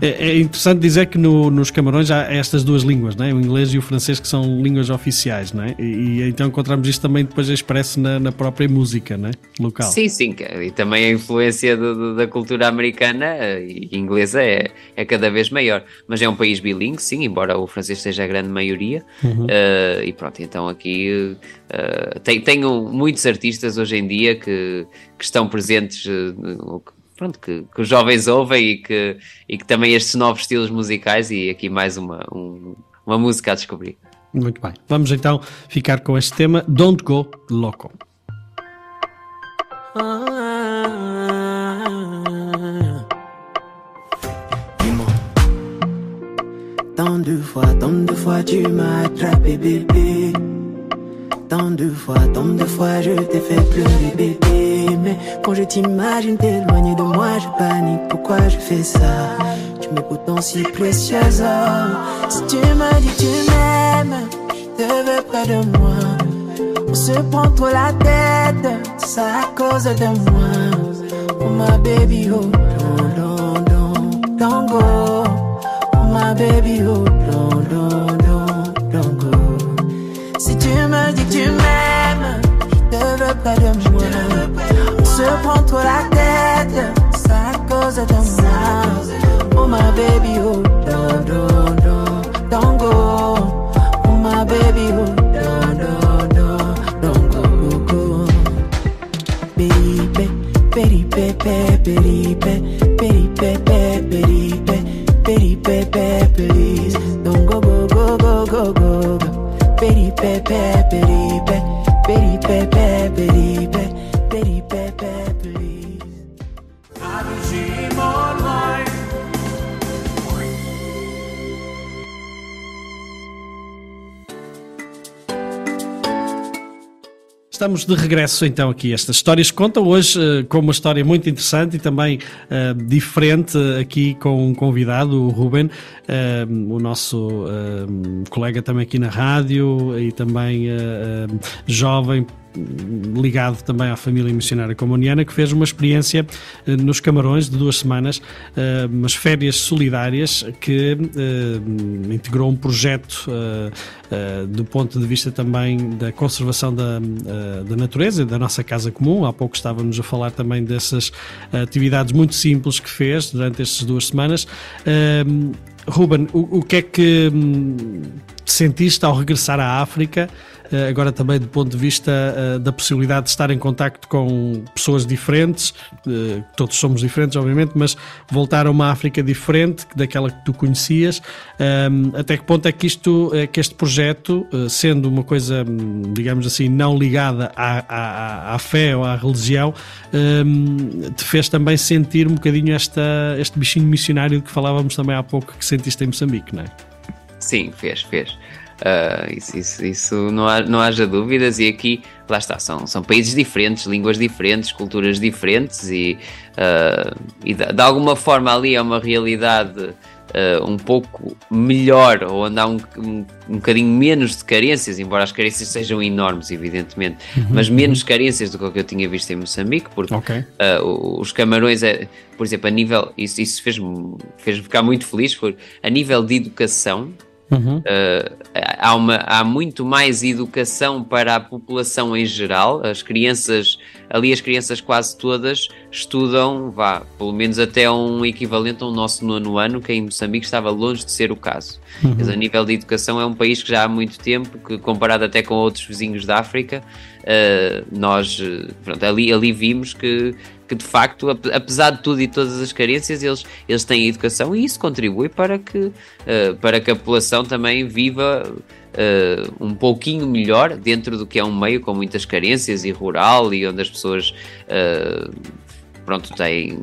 É, é, interessante dizer que no, nos Camarões há estas duas línguas, não é? o inglês e o francês, que são línguas oficiais, não é? e, e então encontramos isto também depois expresso na, na, própria música não é? local. Sim, sim, e também a influência do, do, da cultura americana eh, e inglesa é, é cada vez maior. Mas é um país bilingue, sim, embora o francês seja a grande maioria. Uhum. Uh, e pronto, então aqui uh, tem, tenho muitos artistas hoje em dia que, que estão presentes. Uh, pronto, que, que, os jovens ouvem e que, e que também estes novos estilos musicais e aqui mais uma, um, uma música a descobrir. Muito bem. Vamos então ficar com este tema Don't Go Loco. Tant de fois, tant de fois tu m'as attrapé bébé Tant de fois, tant de fois je t'ai fait pleurer bébé. Mais quand je t'imagine t'éloigner de moi je panique. Pourquoi je fais ça? Tu m'écoutes pourtant si précieuse. Si tu me dis tu m'aimes Je te veux près de moi. On se prend trop la tête C'est à cause de moi. Oh ma baby oh don't, don't, don't, don't go Oh my baby oh disappear Estamos de regresso então aqui. Estas histórias contam hoje uh, com uma história muito interessante e também uh, diferente aqui com um convidado, o Ruben, uh, o nosso colega também aqui na rádio e também jovem ligado também à família missionária comuniana, que fez uma experiência eh, nos Camarões de duas semanas, eh, umas férias solidárias, que eh, integrou um projeto do ponto de vista também da conservação da, da natureza, da nossa casa comum. Há pouco estávamos a falar também dessas atividades muito simples que fez durante estas duas semanas. Ruben, o, o que é que hum, sentiste ao regressar à África? Eh, agora também do ponto de vista eh, da possibilidade de estar em contacto com pessoas diferentes, eh, todos somos diferentes, obviamente, mas voltar a uma África diferente daquela que tu conhecias, até que ponto é que isto, que este projeto, sendo uma coisa, hum, digamos assim, não ligada à, à, à fé ou à religião, te fez também sentir um bocadinho esta, este bichinho missionário que falávamos também há pouco que sentiste em Moçambique, não é? Sim, fez, fez. Uh, isso, isso, isso, não, há, não haja dúvidas, e aqui, lá está, são, são países diferentes, línguas diferentes, culturas diferentes, e, uh, e de, de, alguma forma ali é uma realidade uh, um pouco melhor, ou onde há um, um, um bocadinho menos de carências, embora as carências sejam enormes, evidentemente, uhum, mas menos uhum. carências do que eu tinha visto em Moçambique, porque okay. os camarões, é, por exemplo, a nível, isso, isso fez-me fez ficar muito feliz, por, a nível de educação. Uhum. Uh, há, uma, há muito mais educação para a população em geral. As crianças, ali as crianças quase todas estudam, vá, pelo menos até um equivalente ao nosso nono ano, que em Moçambique estava longe de ser o caso. Uhum. Mas a nível de educação é um país que já há muito tempo, que comparado até com outros vizinhos da África, uh, nós pronto, ali, ali vimos que que de facto, apesar de tudo e todas as carências, eles, eles têm educação e isso contribui para que, uh, para que a população também viva uh, um pouquinho melhor dentro do que é um meio com muitas carências e rural e onde as pessoas pronto, têm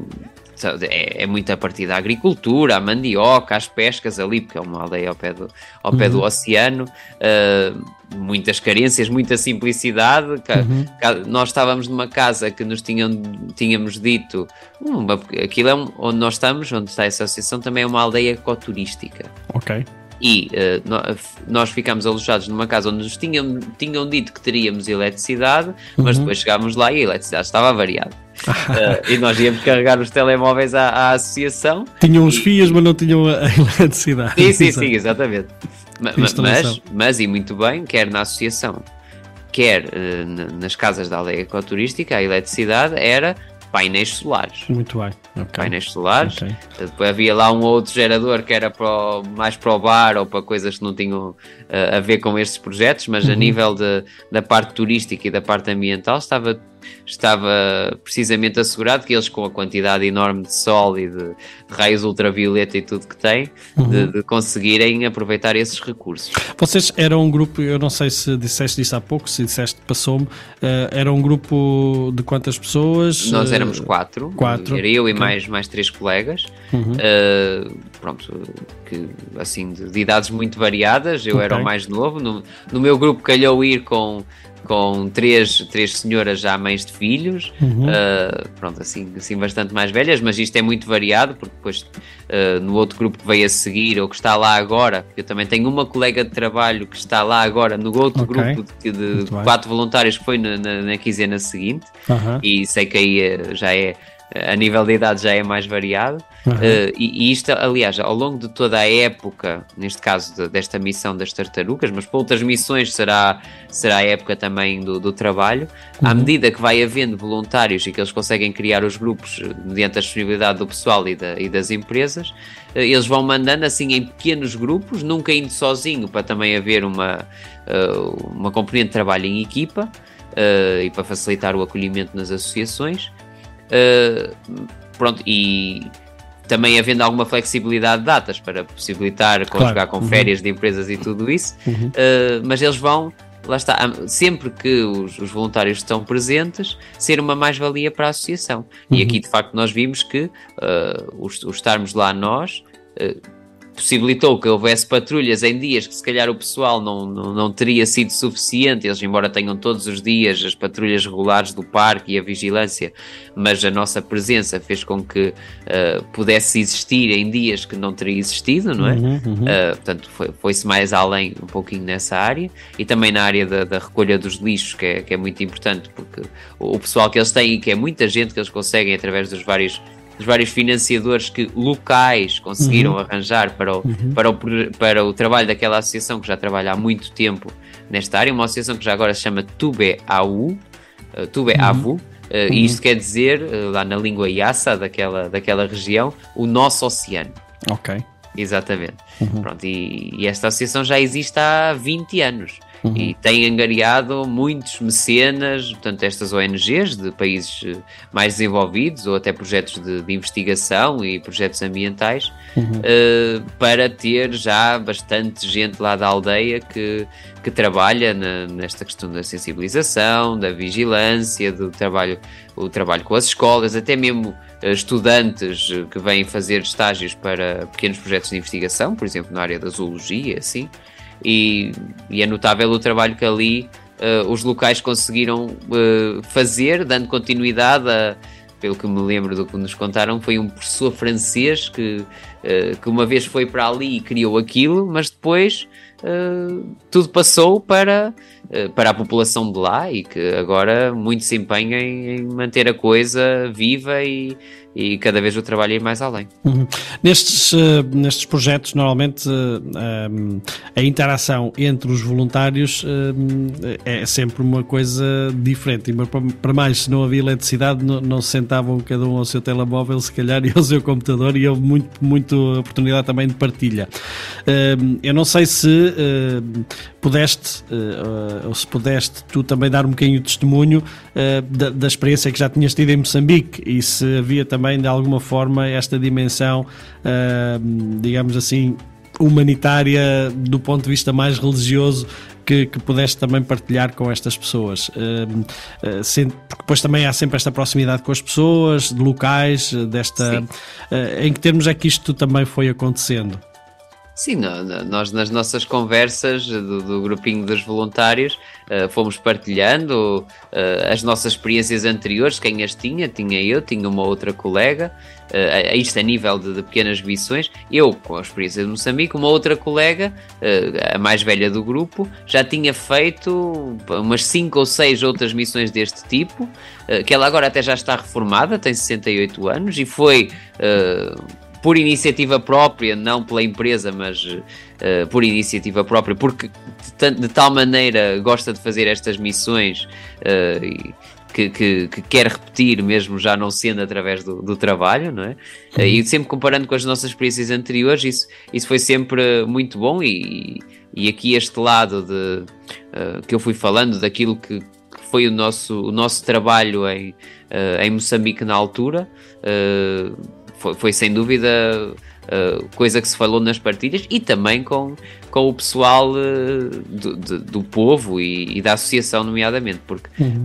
é, é muito a partir da agricultura, a mandioca, as pescas ali, porque é uma aldeia ao pé do, ao pé do uhum. oceano, uh, muitas carências, muita simplicidade. Uhum. Nós estávamos numa casa que nos tinham, tínhamos dito, uma, aquilo é um, onde nós estamos, onde está essa associação, também é uma aldeia ecoturística. Ok e uh, nós ficámos alojados numa casa onde nos tinham, tinham dito que teríamos eletricidade, mas uhum. depois chegámos lá e a eletricidade estava variada. uh, e nós íamos carregar os telemóveis à, à associação. Tinham os fios, mas não tinham a eletricidade. Sim, sim, sim, exatamente. Mas, mas, mas, e muito bem, quer na associação, quer uh, nas casas da aldeia ecoturística, a eletricidade era painéis solares. Muito bem. Okay. Painéis solares. Okay. Depois havia lá um outro gerador que era para o, mais para o bar ou para coisas que não tinham uh, a ver com estes projetos, mas uhum. a nível de, da parte turística e da parte ambiental estava estava precisamente assegurado que eles, com a quantidade enorme de sol e de, de raios ultravioleta e tudo que têm, uhum. de, de, conseguirem aproveitar esses recursos. Vocês eram um grupo, eu não sei se disseste isso há pouco, se disseste, passou-me, uh, era um grupo de quantas pessoas? Nós éramos quatro, quatro. era eu e mais, mais três colegas, uhum. uh, pronto, que, assim, de, de, idades muito variadas, eu okay. era o mais novo, no, no meu grupo calhou ir com com três, três senhoras já mães de filhos, uhum. uh, pronto, assim, assim bastante mais velhas, mas isto é muito variado, porque depois uh, no outro grupo que veio a seguir, ou que está lá agora, eu também tenho uma colega de trabalho que está lá agora no outro okay. grupo de, de quatro voluntários que foi na, na, na quinzena seguinte, uhum. e sei que aí eh, já é a nível de idade já é mais variado. Uhum. Uh, e, e, isto, aliás, ao longo de toda a época, neste caso de, desta missão das tartarugas, mas para outras missões será, será a época também do, do trabalho, uhum. à medida que vai havendo voluntários e que eles conseguem criar os grupos eh, mediante a disponibilidade do pessoal e, da, e das empresas, uh, eles vão mandando assim em pequenos grupos, nunca indo sozinho, para também haver uma, uh, uma componente de trabalho em equipa. e para facilitar o acolhimento nas associações, Uh, pronto, e também havendo alguma flexibilidade de datas para possibilitar conjugar claro. com uhum. férias de empresas e tudo isso, uhum. uh, mas eles vão, lá está, sempre que os, os voluntários estão presentes, ser uma mais-valia para a associação. Uhum. E aqui de facto nós vimos que uh, os, os estarmos lá nós possibilitou que houvesse patrulhas em dias que se calhar o pessoal não, não, não, teria sido suficiente, eles embora tenham todos os dias as patrulhas regulares do parque e a vigilância, mas a nossa presença fez com que uh, pudesse existir em dias que não teria existido, não é? Uhum, uhum. Uh, portanto, foi-se mais além um pouquinho nessa área e também na área da, da recolha dos lixos, que é, que é muito importante, porque o, o pessoal que eles têm, que é muita gente que eles conseguem através dos vários dos vários financiadores que locais conseguiram uhum. arranjar para o, uhum. para, o, para o trabalho daquela associação que já trabalha há muito tempo nesta área, uma associação que já agora se chama Tube AU, uh, Tube uhum. AVU, uh, e isto quer dizer, uh, lá na língua Yassa daquela, daquela região, o nosso oceano. Ok. Exatamente. Uhum. Pronto, e, e, esta associação já existe há 20 anos uhum. e tem angariado muitos mecenas, portanto, estas ONGs de países eh, mais desenvolvidos ou até projetos de, de investigação e projetos ambientais uhum. uh, para ter já bastante gente lá da aldeia que, que trabalha na, nesta questão da sensibilização, da vigilância, do trabalho, o trabalho com as escolas, até mesmo eh, estudantes que vêm fazer estágios para pequenos projetos de investigação, por exemplo, na área da zoologia, assim e, e é notável o trabalho que ali uh, os locais conseguiram uh, fazer, dando continuidade a, pelo que me lembro do que nos contaram, foi um professor francês que, uh, que uma vez foi para ali e criou aquilo, mas depois tudo passou para, para a população de lá e que agora muito se empenha em, em manter a coisa viva e, e cada vez o trabalho ir mais além. Uhum. Nestes, uh, nestes projetos, normalmente uh, a interação entre os voluntários uh, é sempre uma coisa diferente. Para mais, se não havia eletricidade, não, não se sentavam cada um ao seu telemóvel, se calhar, e ao seu computador, e houve muito, muito oportunidade também de partilha. eu não sei se pudeste, ou se pudeste, tu também dar um bocadinho de testemunho da, da experiência que já tinhas tido em Moçambique e se havia também também, de alguma forma, esta dimensão, uh, digamos assim, humanitária do ponto de vista mais religioso que, que pudeste também partilhar com estas pessoas. Uh, sendo, porque depois também há sempre esta proximidade com as pessoas, de locais, desta. Uh, em que termos é que isto também foi acontecendo? Sim, nós nas nossas conversas do, do grupinho dos voluntários uh, fomos partilhando uh, as nossas experiências anteriores, quem as tinha, tinha eu, tinha uma outra colega, uh, isto a nível de, de, pequenas missões, eu com a experiência de Moçambique, uma outra colega, a mais velha do grupo, já tinha feito umas 5 ou 6 outras missões deste tipo, que ela agora até já está reformada, tem 68 anos e foi por iniciativa própria, não pela empresa, mas uh, por iniciativa própria, porque de, de, tal maneira gosta de fazer estas missões uh, que, que, que, quer repetir, mesmo já não sendo através do, do trabalho, não é? Uhum. E sempre comparando com as nossas experiências anteriores, isso, isso foi sempre muito bom. E, e aqui, este lado de, uh, que eu fui falando, daquilo que, foi o nosso, o nosso trabalho em, em Moçambique na altura. Uh, foi, foi, sem dúvida uh, coisa que se falou nas partilhas e também com, com o pessoal do, do, do, povo e, e, da associação, nomeadamente, porque. Uhum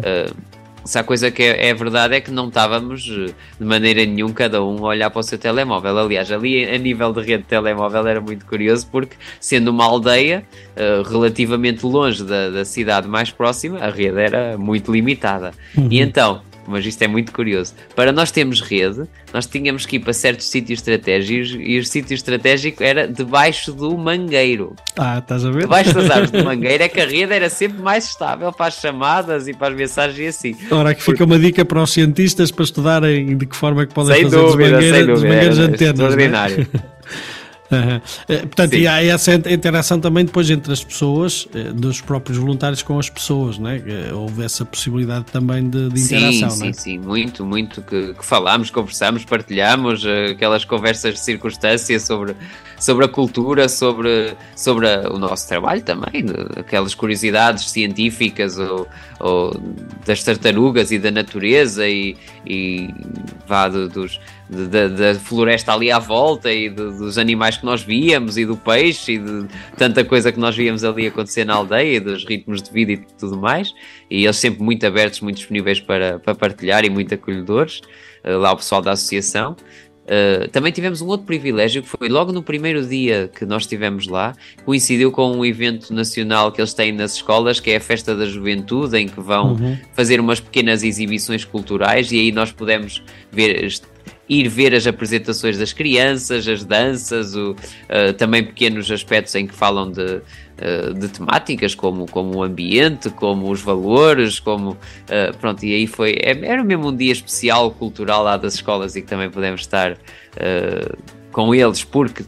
se há coisa que é, é, verdade é que não estávamos de maneira nenhuma cada um a olhar para o seu telemóvel. Aliás, ali a nível de rede de telemóvel era muito curioso porque, sendo uma aldeia uh, relativamente longe da, da, cidade mais próxima, a rede era muito limitada. Uhum. E então, mas isto é muito curioso. Para nós termos rede, nós tínhamos que ir para certos sítios estratégicos e o sítio estratégico era debaixo do mangueiro. Ah, estás a ver? Debaixo das árvores do mangueiro é que a rede era sempre mais estável para as chamadas e para as mensagens e assim. Ora, aqui fica uma dica para os cientistas para estudarem de que forma é que podem sem fazer dúvida, dos mangueiros, mangueiros antenas. É? Extraordinário. Uhum. Portanto, Sim. e há essa interação também depois entre as pessoas, eh, dos próprios voluntários com as pessoas, né? Houve essa possibilidade também de, de interação, sim, não é? Sim, sim, muito, muito que, que falámos, conversámos, partilhámos eh, aquelas conversas de circunstância sobre, sobre a cultura, sobre, sobre o nosso trabalho também, aquelas curiosidades científicas ou, ou, das tartarugas e da natureza e, e vá do, dos da, da, floresta ali à volta e dos animais que nós víamos e do peixe e de tanta coisa que nós víamos ali acontecer na aldeia, dos ritmos de vida e tudo mais. E eles sempre muito abertos, muito disponíveis para, para partilhar e muito acolhedores. Uh, lá o pessoal da associação. Uh, também tivemos um outro privilégio que foi logo no primeiro dia que nós estivemos lá, coincidiu com um evento nacional que eles têm nas escolas, que é a Festa da Juventude, em que vão uhum. fazer umas pequenas exibições culturais e aí nós pudemos ver ir ver as apresentações das crianças, as danças, o, uh, também pequenos aspectos em que falam de, de temáticas como, como o ambiente, como os valores, como uh, pronto, e aí foi, é, era mesmo um dia especial cultural lá das escolas e que também podemos estar com eles, porque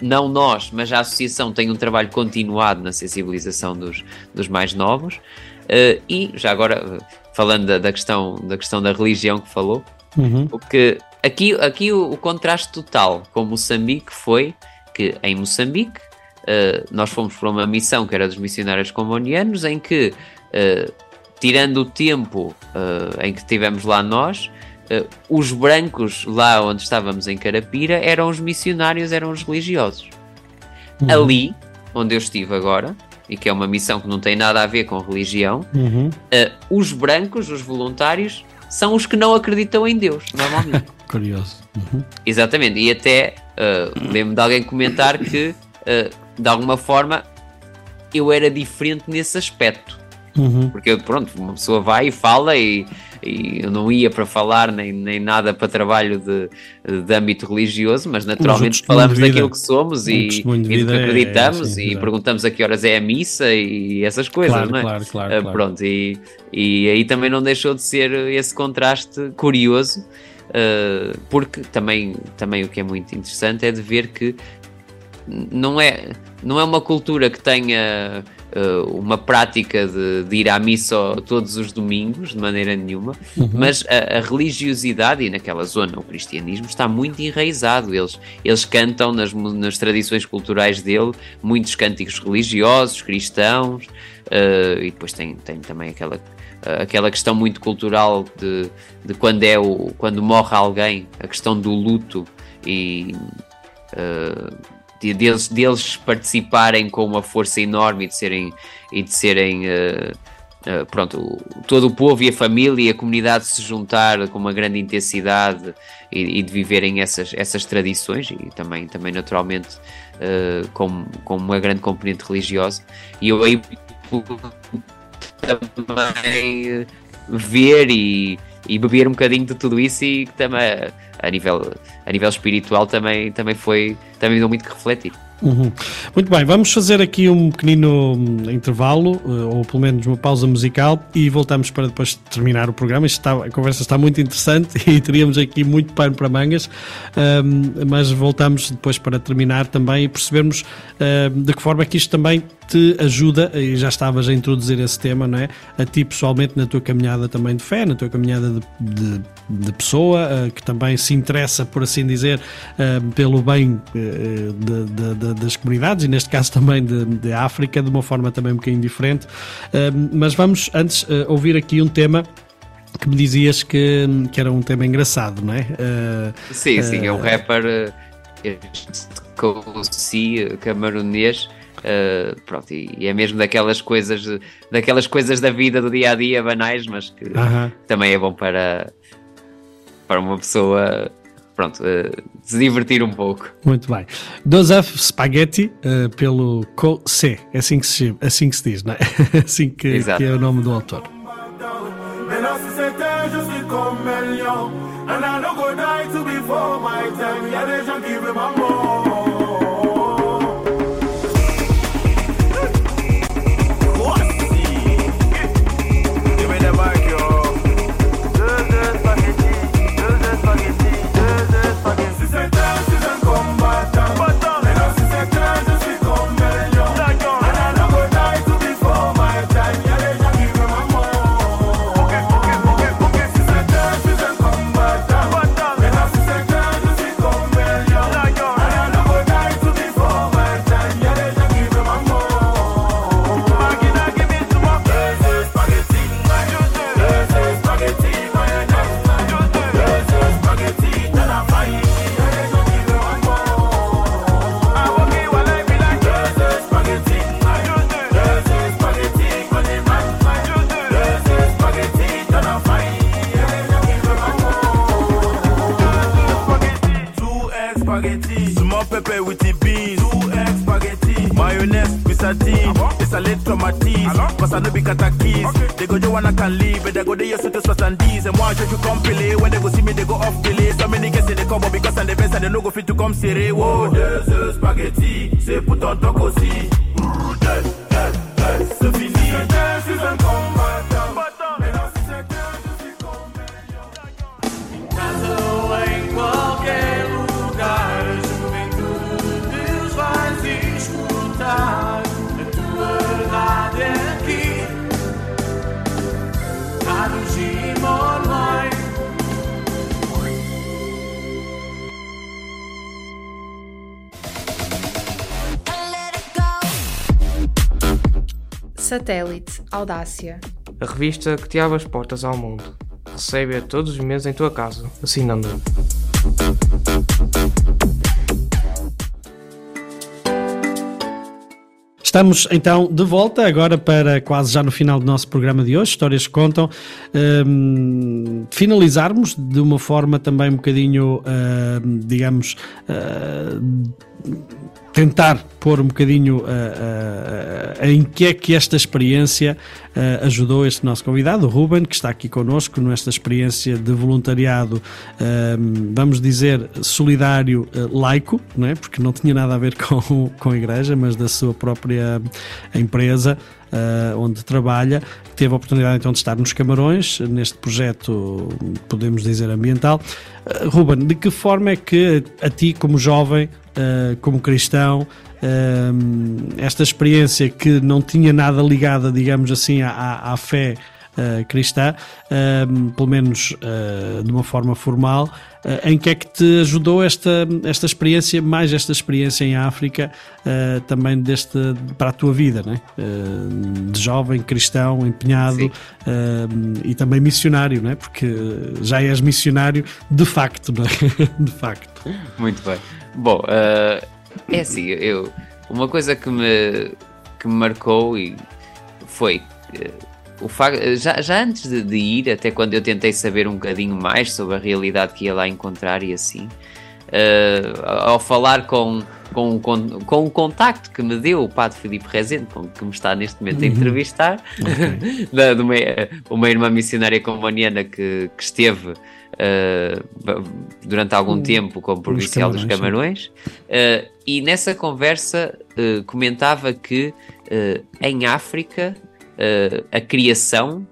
não nós, mas a associação tem um trabalho continuado na sensibilização dos, dos mais novos. E já agora, falando da, da, questão, da questão da religião que falou, uhum. o que Aqui, aqui o, o, contraste total com Moçambique foi que em Moçambique uh, nós fomos para uma missão que era dos missionários combonianos, em que, uh, tirando o tempo uh, em que estivemos lá nós, os brancos lá onde estávamos em Carapira eram os missionários, eram os religiosos. Uhum. Ali, onde eu estive agora, e que é uma missão que não tem nada a ver com religião, uhum. os brancos, os voluntários, são os que não acreditam em Deus, normalmente. Curioso. Uhum. Exatamente, e até uh, lembro de alguém comentar que, uh, de alguma forma, eu era diferente nesse aspecto. Uhum. Porque, pronto, uma pessoa vai e fala e, e, eu não ia para falar nem, nem nada para trabalho de, de âmbito religioso, mas naturalmente falamos daquilo que somos e, e do que é acreditamos é, assim, e perguntamos a que horas é a missa e essas coisas, claro, não é? Claro, claro, uh, claro. Pronto, e, e aí também não deixou de ser esse contraste curioso Uh, porque também, também o que é muito interessante é de ver que não é, não é uma cultura que tenha uh, uma prática de, de, ir à missa todos os domingos, de maneira nenhuma, uhum. mas a, a, religiosidade, e naquela zona o cristianismo está muito enraizado. Eles, eles cantam nas, nas tradições culturais dele muitos cânticos religiosos, cristãos, uh, e depois tem, tem também aquela aquela questão muito cultural de, de quando é o quando morre alguém, a questão do luto e uh, de, deles, deles participarem com uma força enorme e de serem e de serem uh, uh, pronto, todo o povo e a família e a comunidade se juntar com uma grande intensidade e, e de viverem essas, essas tradições e também, também naturalmente uh, com, com uma grande componente religiosa. E eu aí também ver e, e beber um bocadinho de tudo isso e também a nível, a nível espiritual também, também foi também deu muito que refletir. Uhum. Muito bem, vamos fazer aqui um pequenino hum, intervalo, eh, ou pelo menos uma pausa musical, e voltamos para depois terminar o programa. Está, a conversa está muito interessante e teríamos aqui muito pano para mangas, um, mas voltamos depois para terminar também e percebermos um, de que forma é que isto também te ajuda, e já estavas a introduzir esse tema, não é? A ti pessoalmente na tua caminhada também de fé, na tua caminhada de, de de pessoa, uh, que também se interessa, por assim dizer, uh, pelo bem de, de, de, das comunidades e neste caso também de, África, de uma forma também um bocadinho diferente. mas vamos antes ouvir aqui um tema que me dizias que, que era um tema engraçado, não é? sim, sim, é um rapper uh, camaronês Uh, pronto, e, e, é mesmo daquelas coisas daquelas coisas da vida do dia a dia banais, mas que uh -huh. também é bom para, para uma pessoa pronto, uh, se divertir um pouco. Muito bem. Dosaf Spaghetti uh, pelo C, é assim que se, assim que se diz, não é? assim que, que é o nome do autor. I no be catakis. They go you wanna can leave, but they go they used to this and these. And why should you come play? When they go see me, they go off delay. So many guys say they come because I'm the best and they no go fit to come serrer. Whoa, there's mm, a spaghetti. C'est pour ton toc aussi. C'est fini. C'est un combattant. Satélite Audácia. A revista que te abre as portas ao mundo. Recebe-a todos os meses em tua casa, assinando. Estamos então de volta agora para quase já no final do nosso programa de hoje, Histórias que Contam, um, finalizarmos de uma forma também um bocadinho, uh, digamos, uh, tentar pôr um bocadinho uh, uh, em que é que esta experiência uh, ajudou este nosso convidado, o Ruben, que está aqui connosco nesta experiência de voluntariado, vamos dizer, solidário laico, não é? porque não tinha nada a ver com, com a igreja, mas da sua própria empresa. Uh, onde trabalha, teve a oportunidade então de estar nos Camarões, neste projeto, podemos dizer, ambiental. Uh, Ruben, de que forma é que a ti, como jovem, uh, como cristão, esta experiência que não tinha nada ligada, digamos assim, à, à fé uh, cristã, uh, pelo menos uh, de uma forma formal, em que é que te ajudou esta, esta experiência, mais esta experiência em África, também deste, para a tua vida, né? de jovem, cristão, empenhado e também missionário, né? porque já és missionário de facto, né? de facto. Muito bem. Bom, uh, é assim, eu, uma coisa que me, que me marcou e foi uh, o facto, já, já antes de, de, ir, até quando eu tentei saber um bocadinho mais sobre a realidade que ia lá encontrar e assim, uh, ao falar com, com, com, com o contacto que me deu o Padre Filipe Rezende, que me está neste momento a uhum. entrevistar, okay. da, de uma, uma irmã missionária comboniana que, que esteve uh, durante algum tempo como provincial dos Camarões, uh, e nessa conversa uh, comentava que em África a criação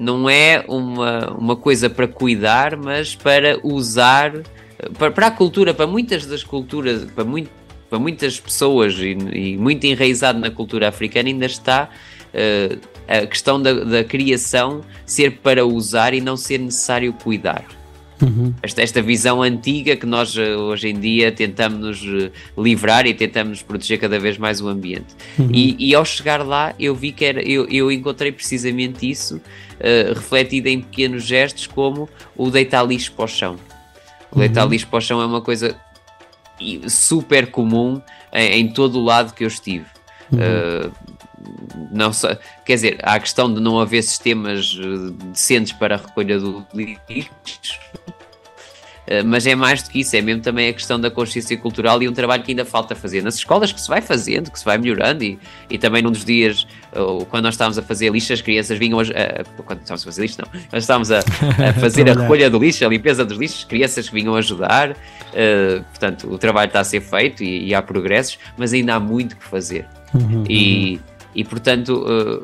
não é uma, uma coisa para cuidar, mas para usar para, para a cultura, para muitas das culturas, para, muito, para muitas pessoas e, e muito enraizado na cultura africana, ainda está a questão da, da criação ser para usar e não ser necessário cuidar. Uhum. Esta, esta visão antiga que nós eh, hoje em dia tentamos nos eh, livrar e tentamos proteger cada vez mais o ambiente. Uhum. E, e, ao chegar lá, eu vi que era, eu, eu encontrei precisamente isso uh, refletido em pequenos gestos, como o deitar lixo para o chão. O deitar uhum. lixo para o chão é uma coisa super comum em, em todo o lado que eu estive. Uh, não só, quer dizer, há a questão de não haver sistemas decentes para a recolha do lixo, eh, mas é mais do que isso, é mesmo também a questão da consciência cultural e um trabalho que ainda falta fazer nas escolas, que se vai fazendo, que se vai melhorando e, e também num dos dias, quando nós estávamos a fazer lixo, as crianças vinham, a, quando estávamos a fazer lixo não, nós estávamos a, a fazer a recolha do lixo, a limpeza dos lixos, crianças que vinham ajudar, uh, portanto o trabalho está a ser feito e, e, há progressos, mas ainda há muito que fazer uhum, e, uhum. E portanto uh,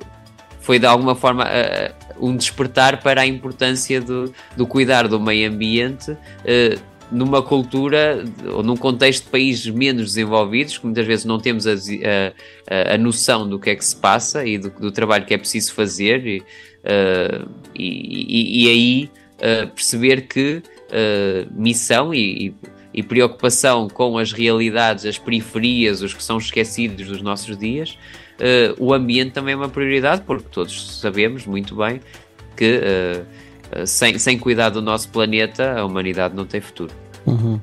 foi de alguma forma uh, um despertar para a importância do, do cuidar do meio ambiente uh, numa cultura ou num contexto de países menos desenvolvidos, que muitas vezes não temos a, a, a noção do que é que se passa e do, do trabalho que é preciso fazer, e, uh, e, e, aí uh, perceber que missão e, e preocupação com as realidades, as periferias, os que são esquecidos dos nossos dias, uh, o ambiente também é uma prioridade, porque todos sabemos muito bem que uh, sem, sem cuidar do nosso planeta, a humanidade não tem futuro. Uhum.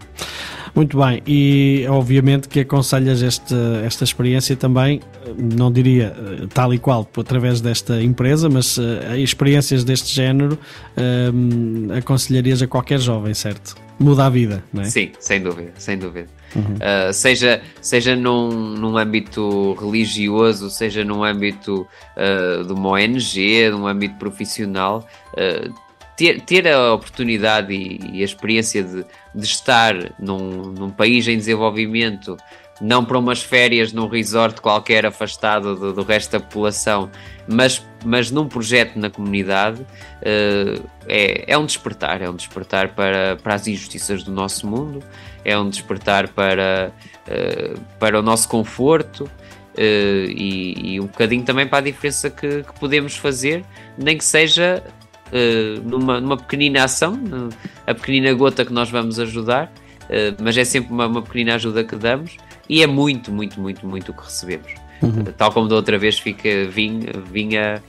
Muito bem, e obviamente que aconselhas esta, esta experiência também, não diria tal e qual através desta empresa, mas uh, experiências deste género aconselharias a qualquer jovem, certo? Muda a vida, não é? Sim, sem dúvida, sem dúvida. Uhum. Uh, seja seja num, num âmbito religioso, seja num âmbito uh, de uma ONG, num âmbito profissional, uh, ter, ter a oportunidade e, e a experiência de, de estar num, num país em desenvolvimento não para umas férias num resort qualquer afastado do, do, resto da população, mas, mas num projeto na comunidade, uh, é, é um despertar, é um despertar para, para as injustiças do nosso mundo, é um despertar para, uh, para o nosso conforto uh, e, e, um bocadinho também para a diferença que, que podemos fazer, nem que seja numa, numa pequenina ação, a pequenina gota que nós vamos ajudar, mas é sempre uma, uma pequenina ajuda que damos e é muito, muito, muito, muito o que recebemos. Uhum. Tal como da outra vez fica, vinha, vinha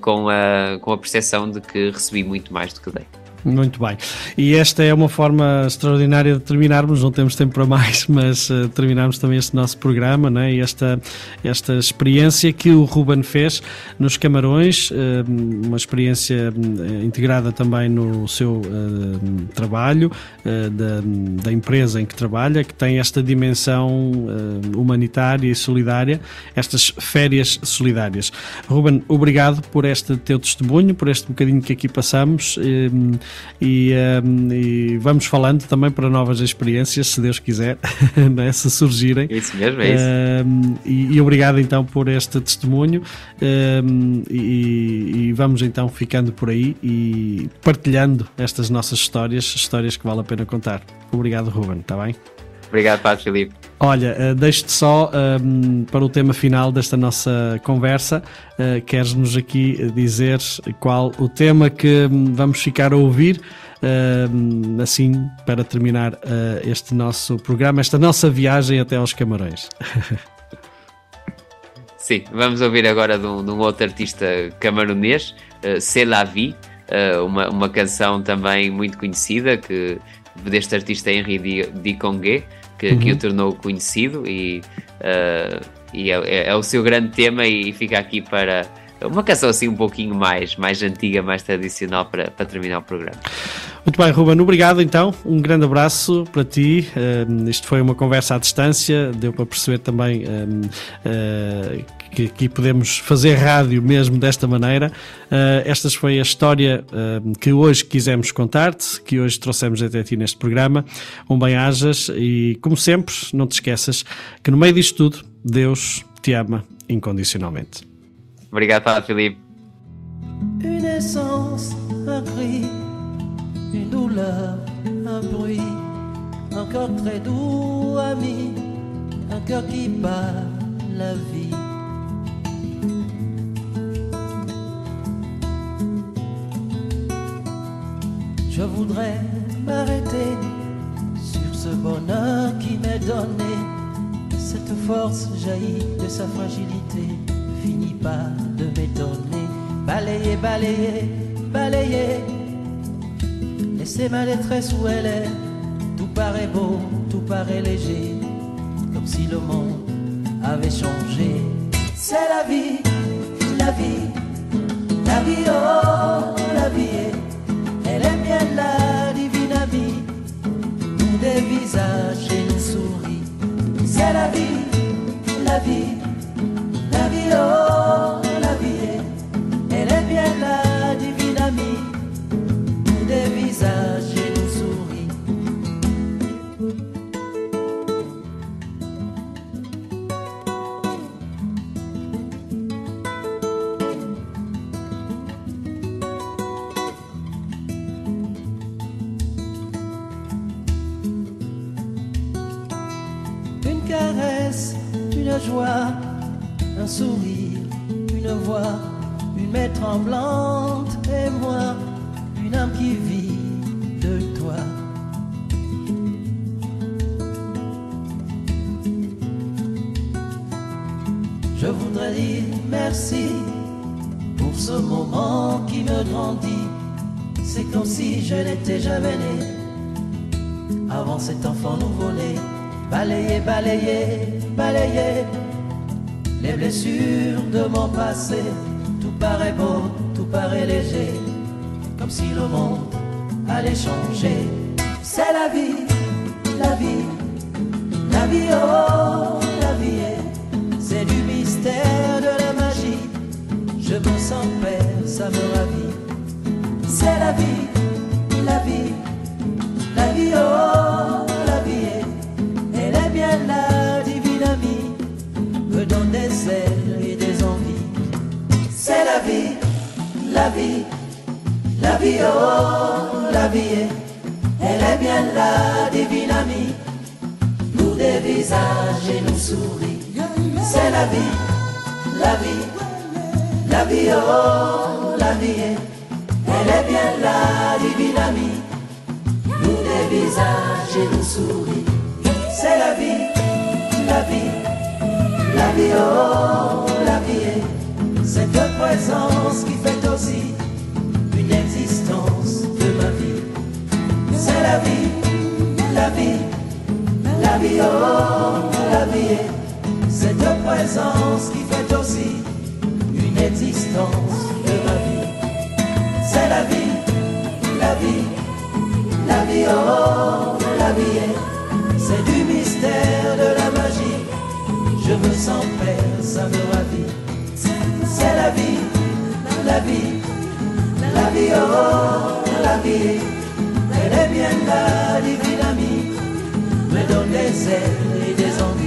com, a, com a percepção de que recebi muito mais do que dei. Muito bem. E esta é uma forma extraordinária de terminarmos, não temos tempo para mais, mas uh, terminarmos também este nosso programa, né? esta, esta experiência que o Ruben fez nos Camarões, uh, uma experiência uh, integrada também no seu trabalho, da, da empresa em que trabalha, que tem esta dimensão humanitária e solidária, estas férias solidárias. Ruben, obrigado por este teu testemunho, por este bocadinho que aqui passamos e, um, e, vamos falando também para novas experiências, se Deus quiser, né? se surgirem. Isso mesmo, é isso. Um, e, e, obrigado então por este testemunho um, e, e, vamos então ficando por aí e partilhando estas nossas histórias, histórias que vale a pena contar. Obrigado, Ruben, está bem? Obrigado, Padre Filipe. Olha, uh, deixo-te só um, para o tema final desta nossa conversa. Uh, Queres-nos aqui dizer qual o tema que um, vamos ficar a ouvir? Uh, assim, para terminar uh, este nosso programa, esta nossa viagem até aos Camarões. Sim, vamos ouvir agora de um, de um outro artista camaronês, uh, C'est la vie, uma, uma canção também muito conhecida que deste artista Henri Diconguet que, uhum. que o tornou conhecido e, uh, e é, é, é, o seu grande tema e fica aqui para uma canção assim um pouquinho mais, mais antiga, mais tradicional para, para terminar o programa. Muito bem, Ruben, obrigado então. Um grande abraço para ti. Uh, isto foi uma conversa à distância, deu para perceber também uh, que aqui podemos fazer rádio mesmo desta maneira. Uh, esta foi a história que hoje quisemos contar-te, que hoje trouxemos até ti neste programa. Um bem-ajas e, como sempre, não te esqueças que no meio disto tudo, Deus te ama incondicionalmente. Obrigado, Filipe. Une essence, un cri, une douleur, un bruit, un cœur très doux, ami, un cœur qui bat la vie. Je voudrais m'arrêter sur ce bonheur qui m'est donné. Cette force jaillit de sa fragilité, de m'étonner. Balayer, balayer, balayer. Laissez ma détresse où elle est. Tout paraît beau, tout paraît léger, comme si le monde avait changé. C'est la vie, la vie, la vie, oh, la vie. Elle est bien la divine amie, nous des visages et nous souris. C'est la vie, la vie, la vie, oh, Tout paraît beau, tout paraît léger, comme si le monde allait changer. C'est la vie, la vie, la vie, oh, la vie, c'est du mystère de la magie. Je me sens père, ça me ravit. C'est la vie, C'est la vie, la vie, la vie, oh, la vie, elle est bien la divine amie, nous des visages et nous souris. C'est la vie, la vie, la vie, oh, la vie, elle est bien la divine amie, nous des visages et nous souris. C'est la vie, la vie, la vie, oh, la vie, cette présence qui fait aussi une existence de ma vie. C'est la vie, la vie, la vie, oh, la vie, cette présence qui fait aussi une existence de ma vie. C'est la vie, la vie, la vie, oh, la vie, c'est du mystère de la magie. Je me sens père, ça me ravit. La vie, la vie, la vie, oh, la vie. Elle est bien la divine amie, me donne des ailes et des envies.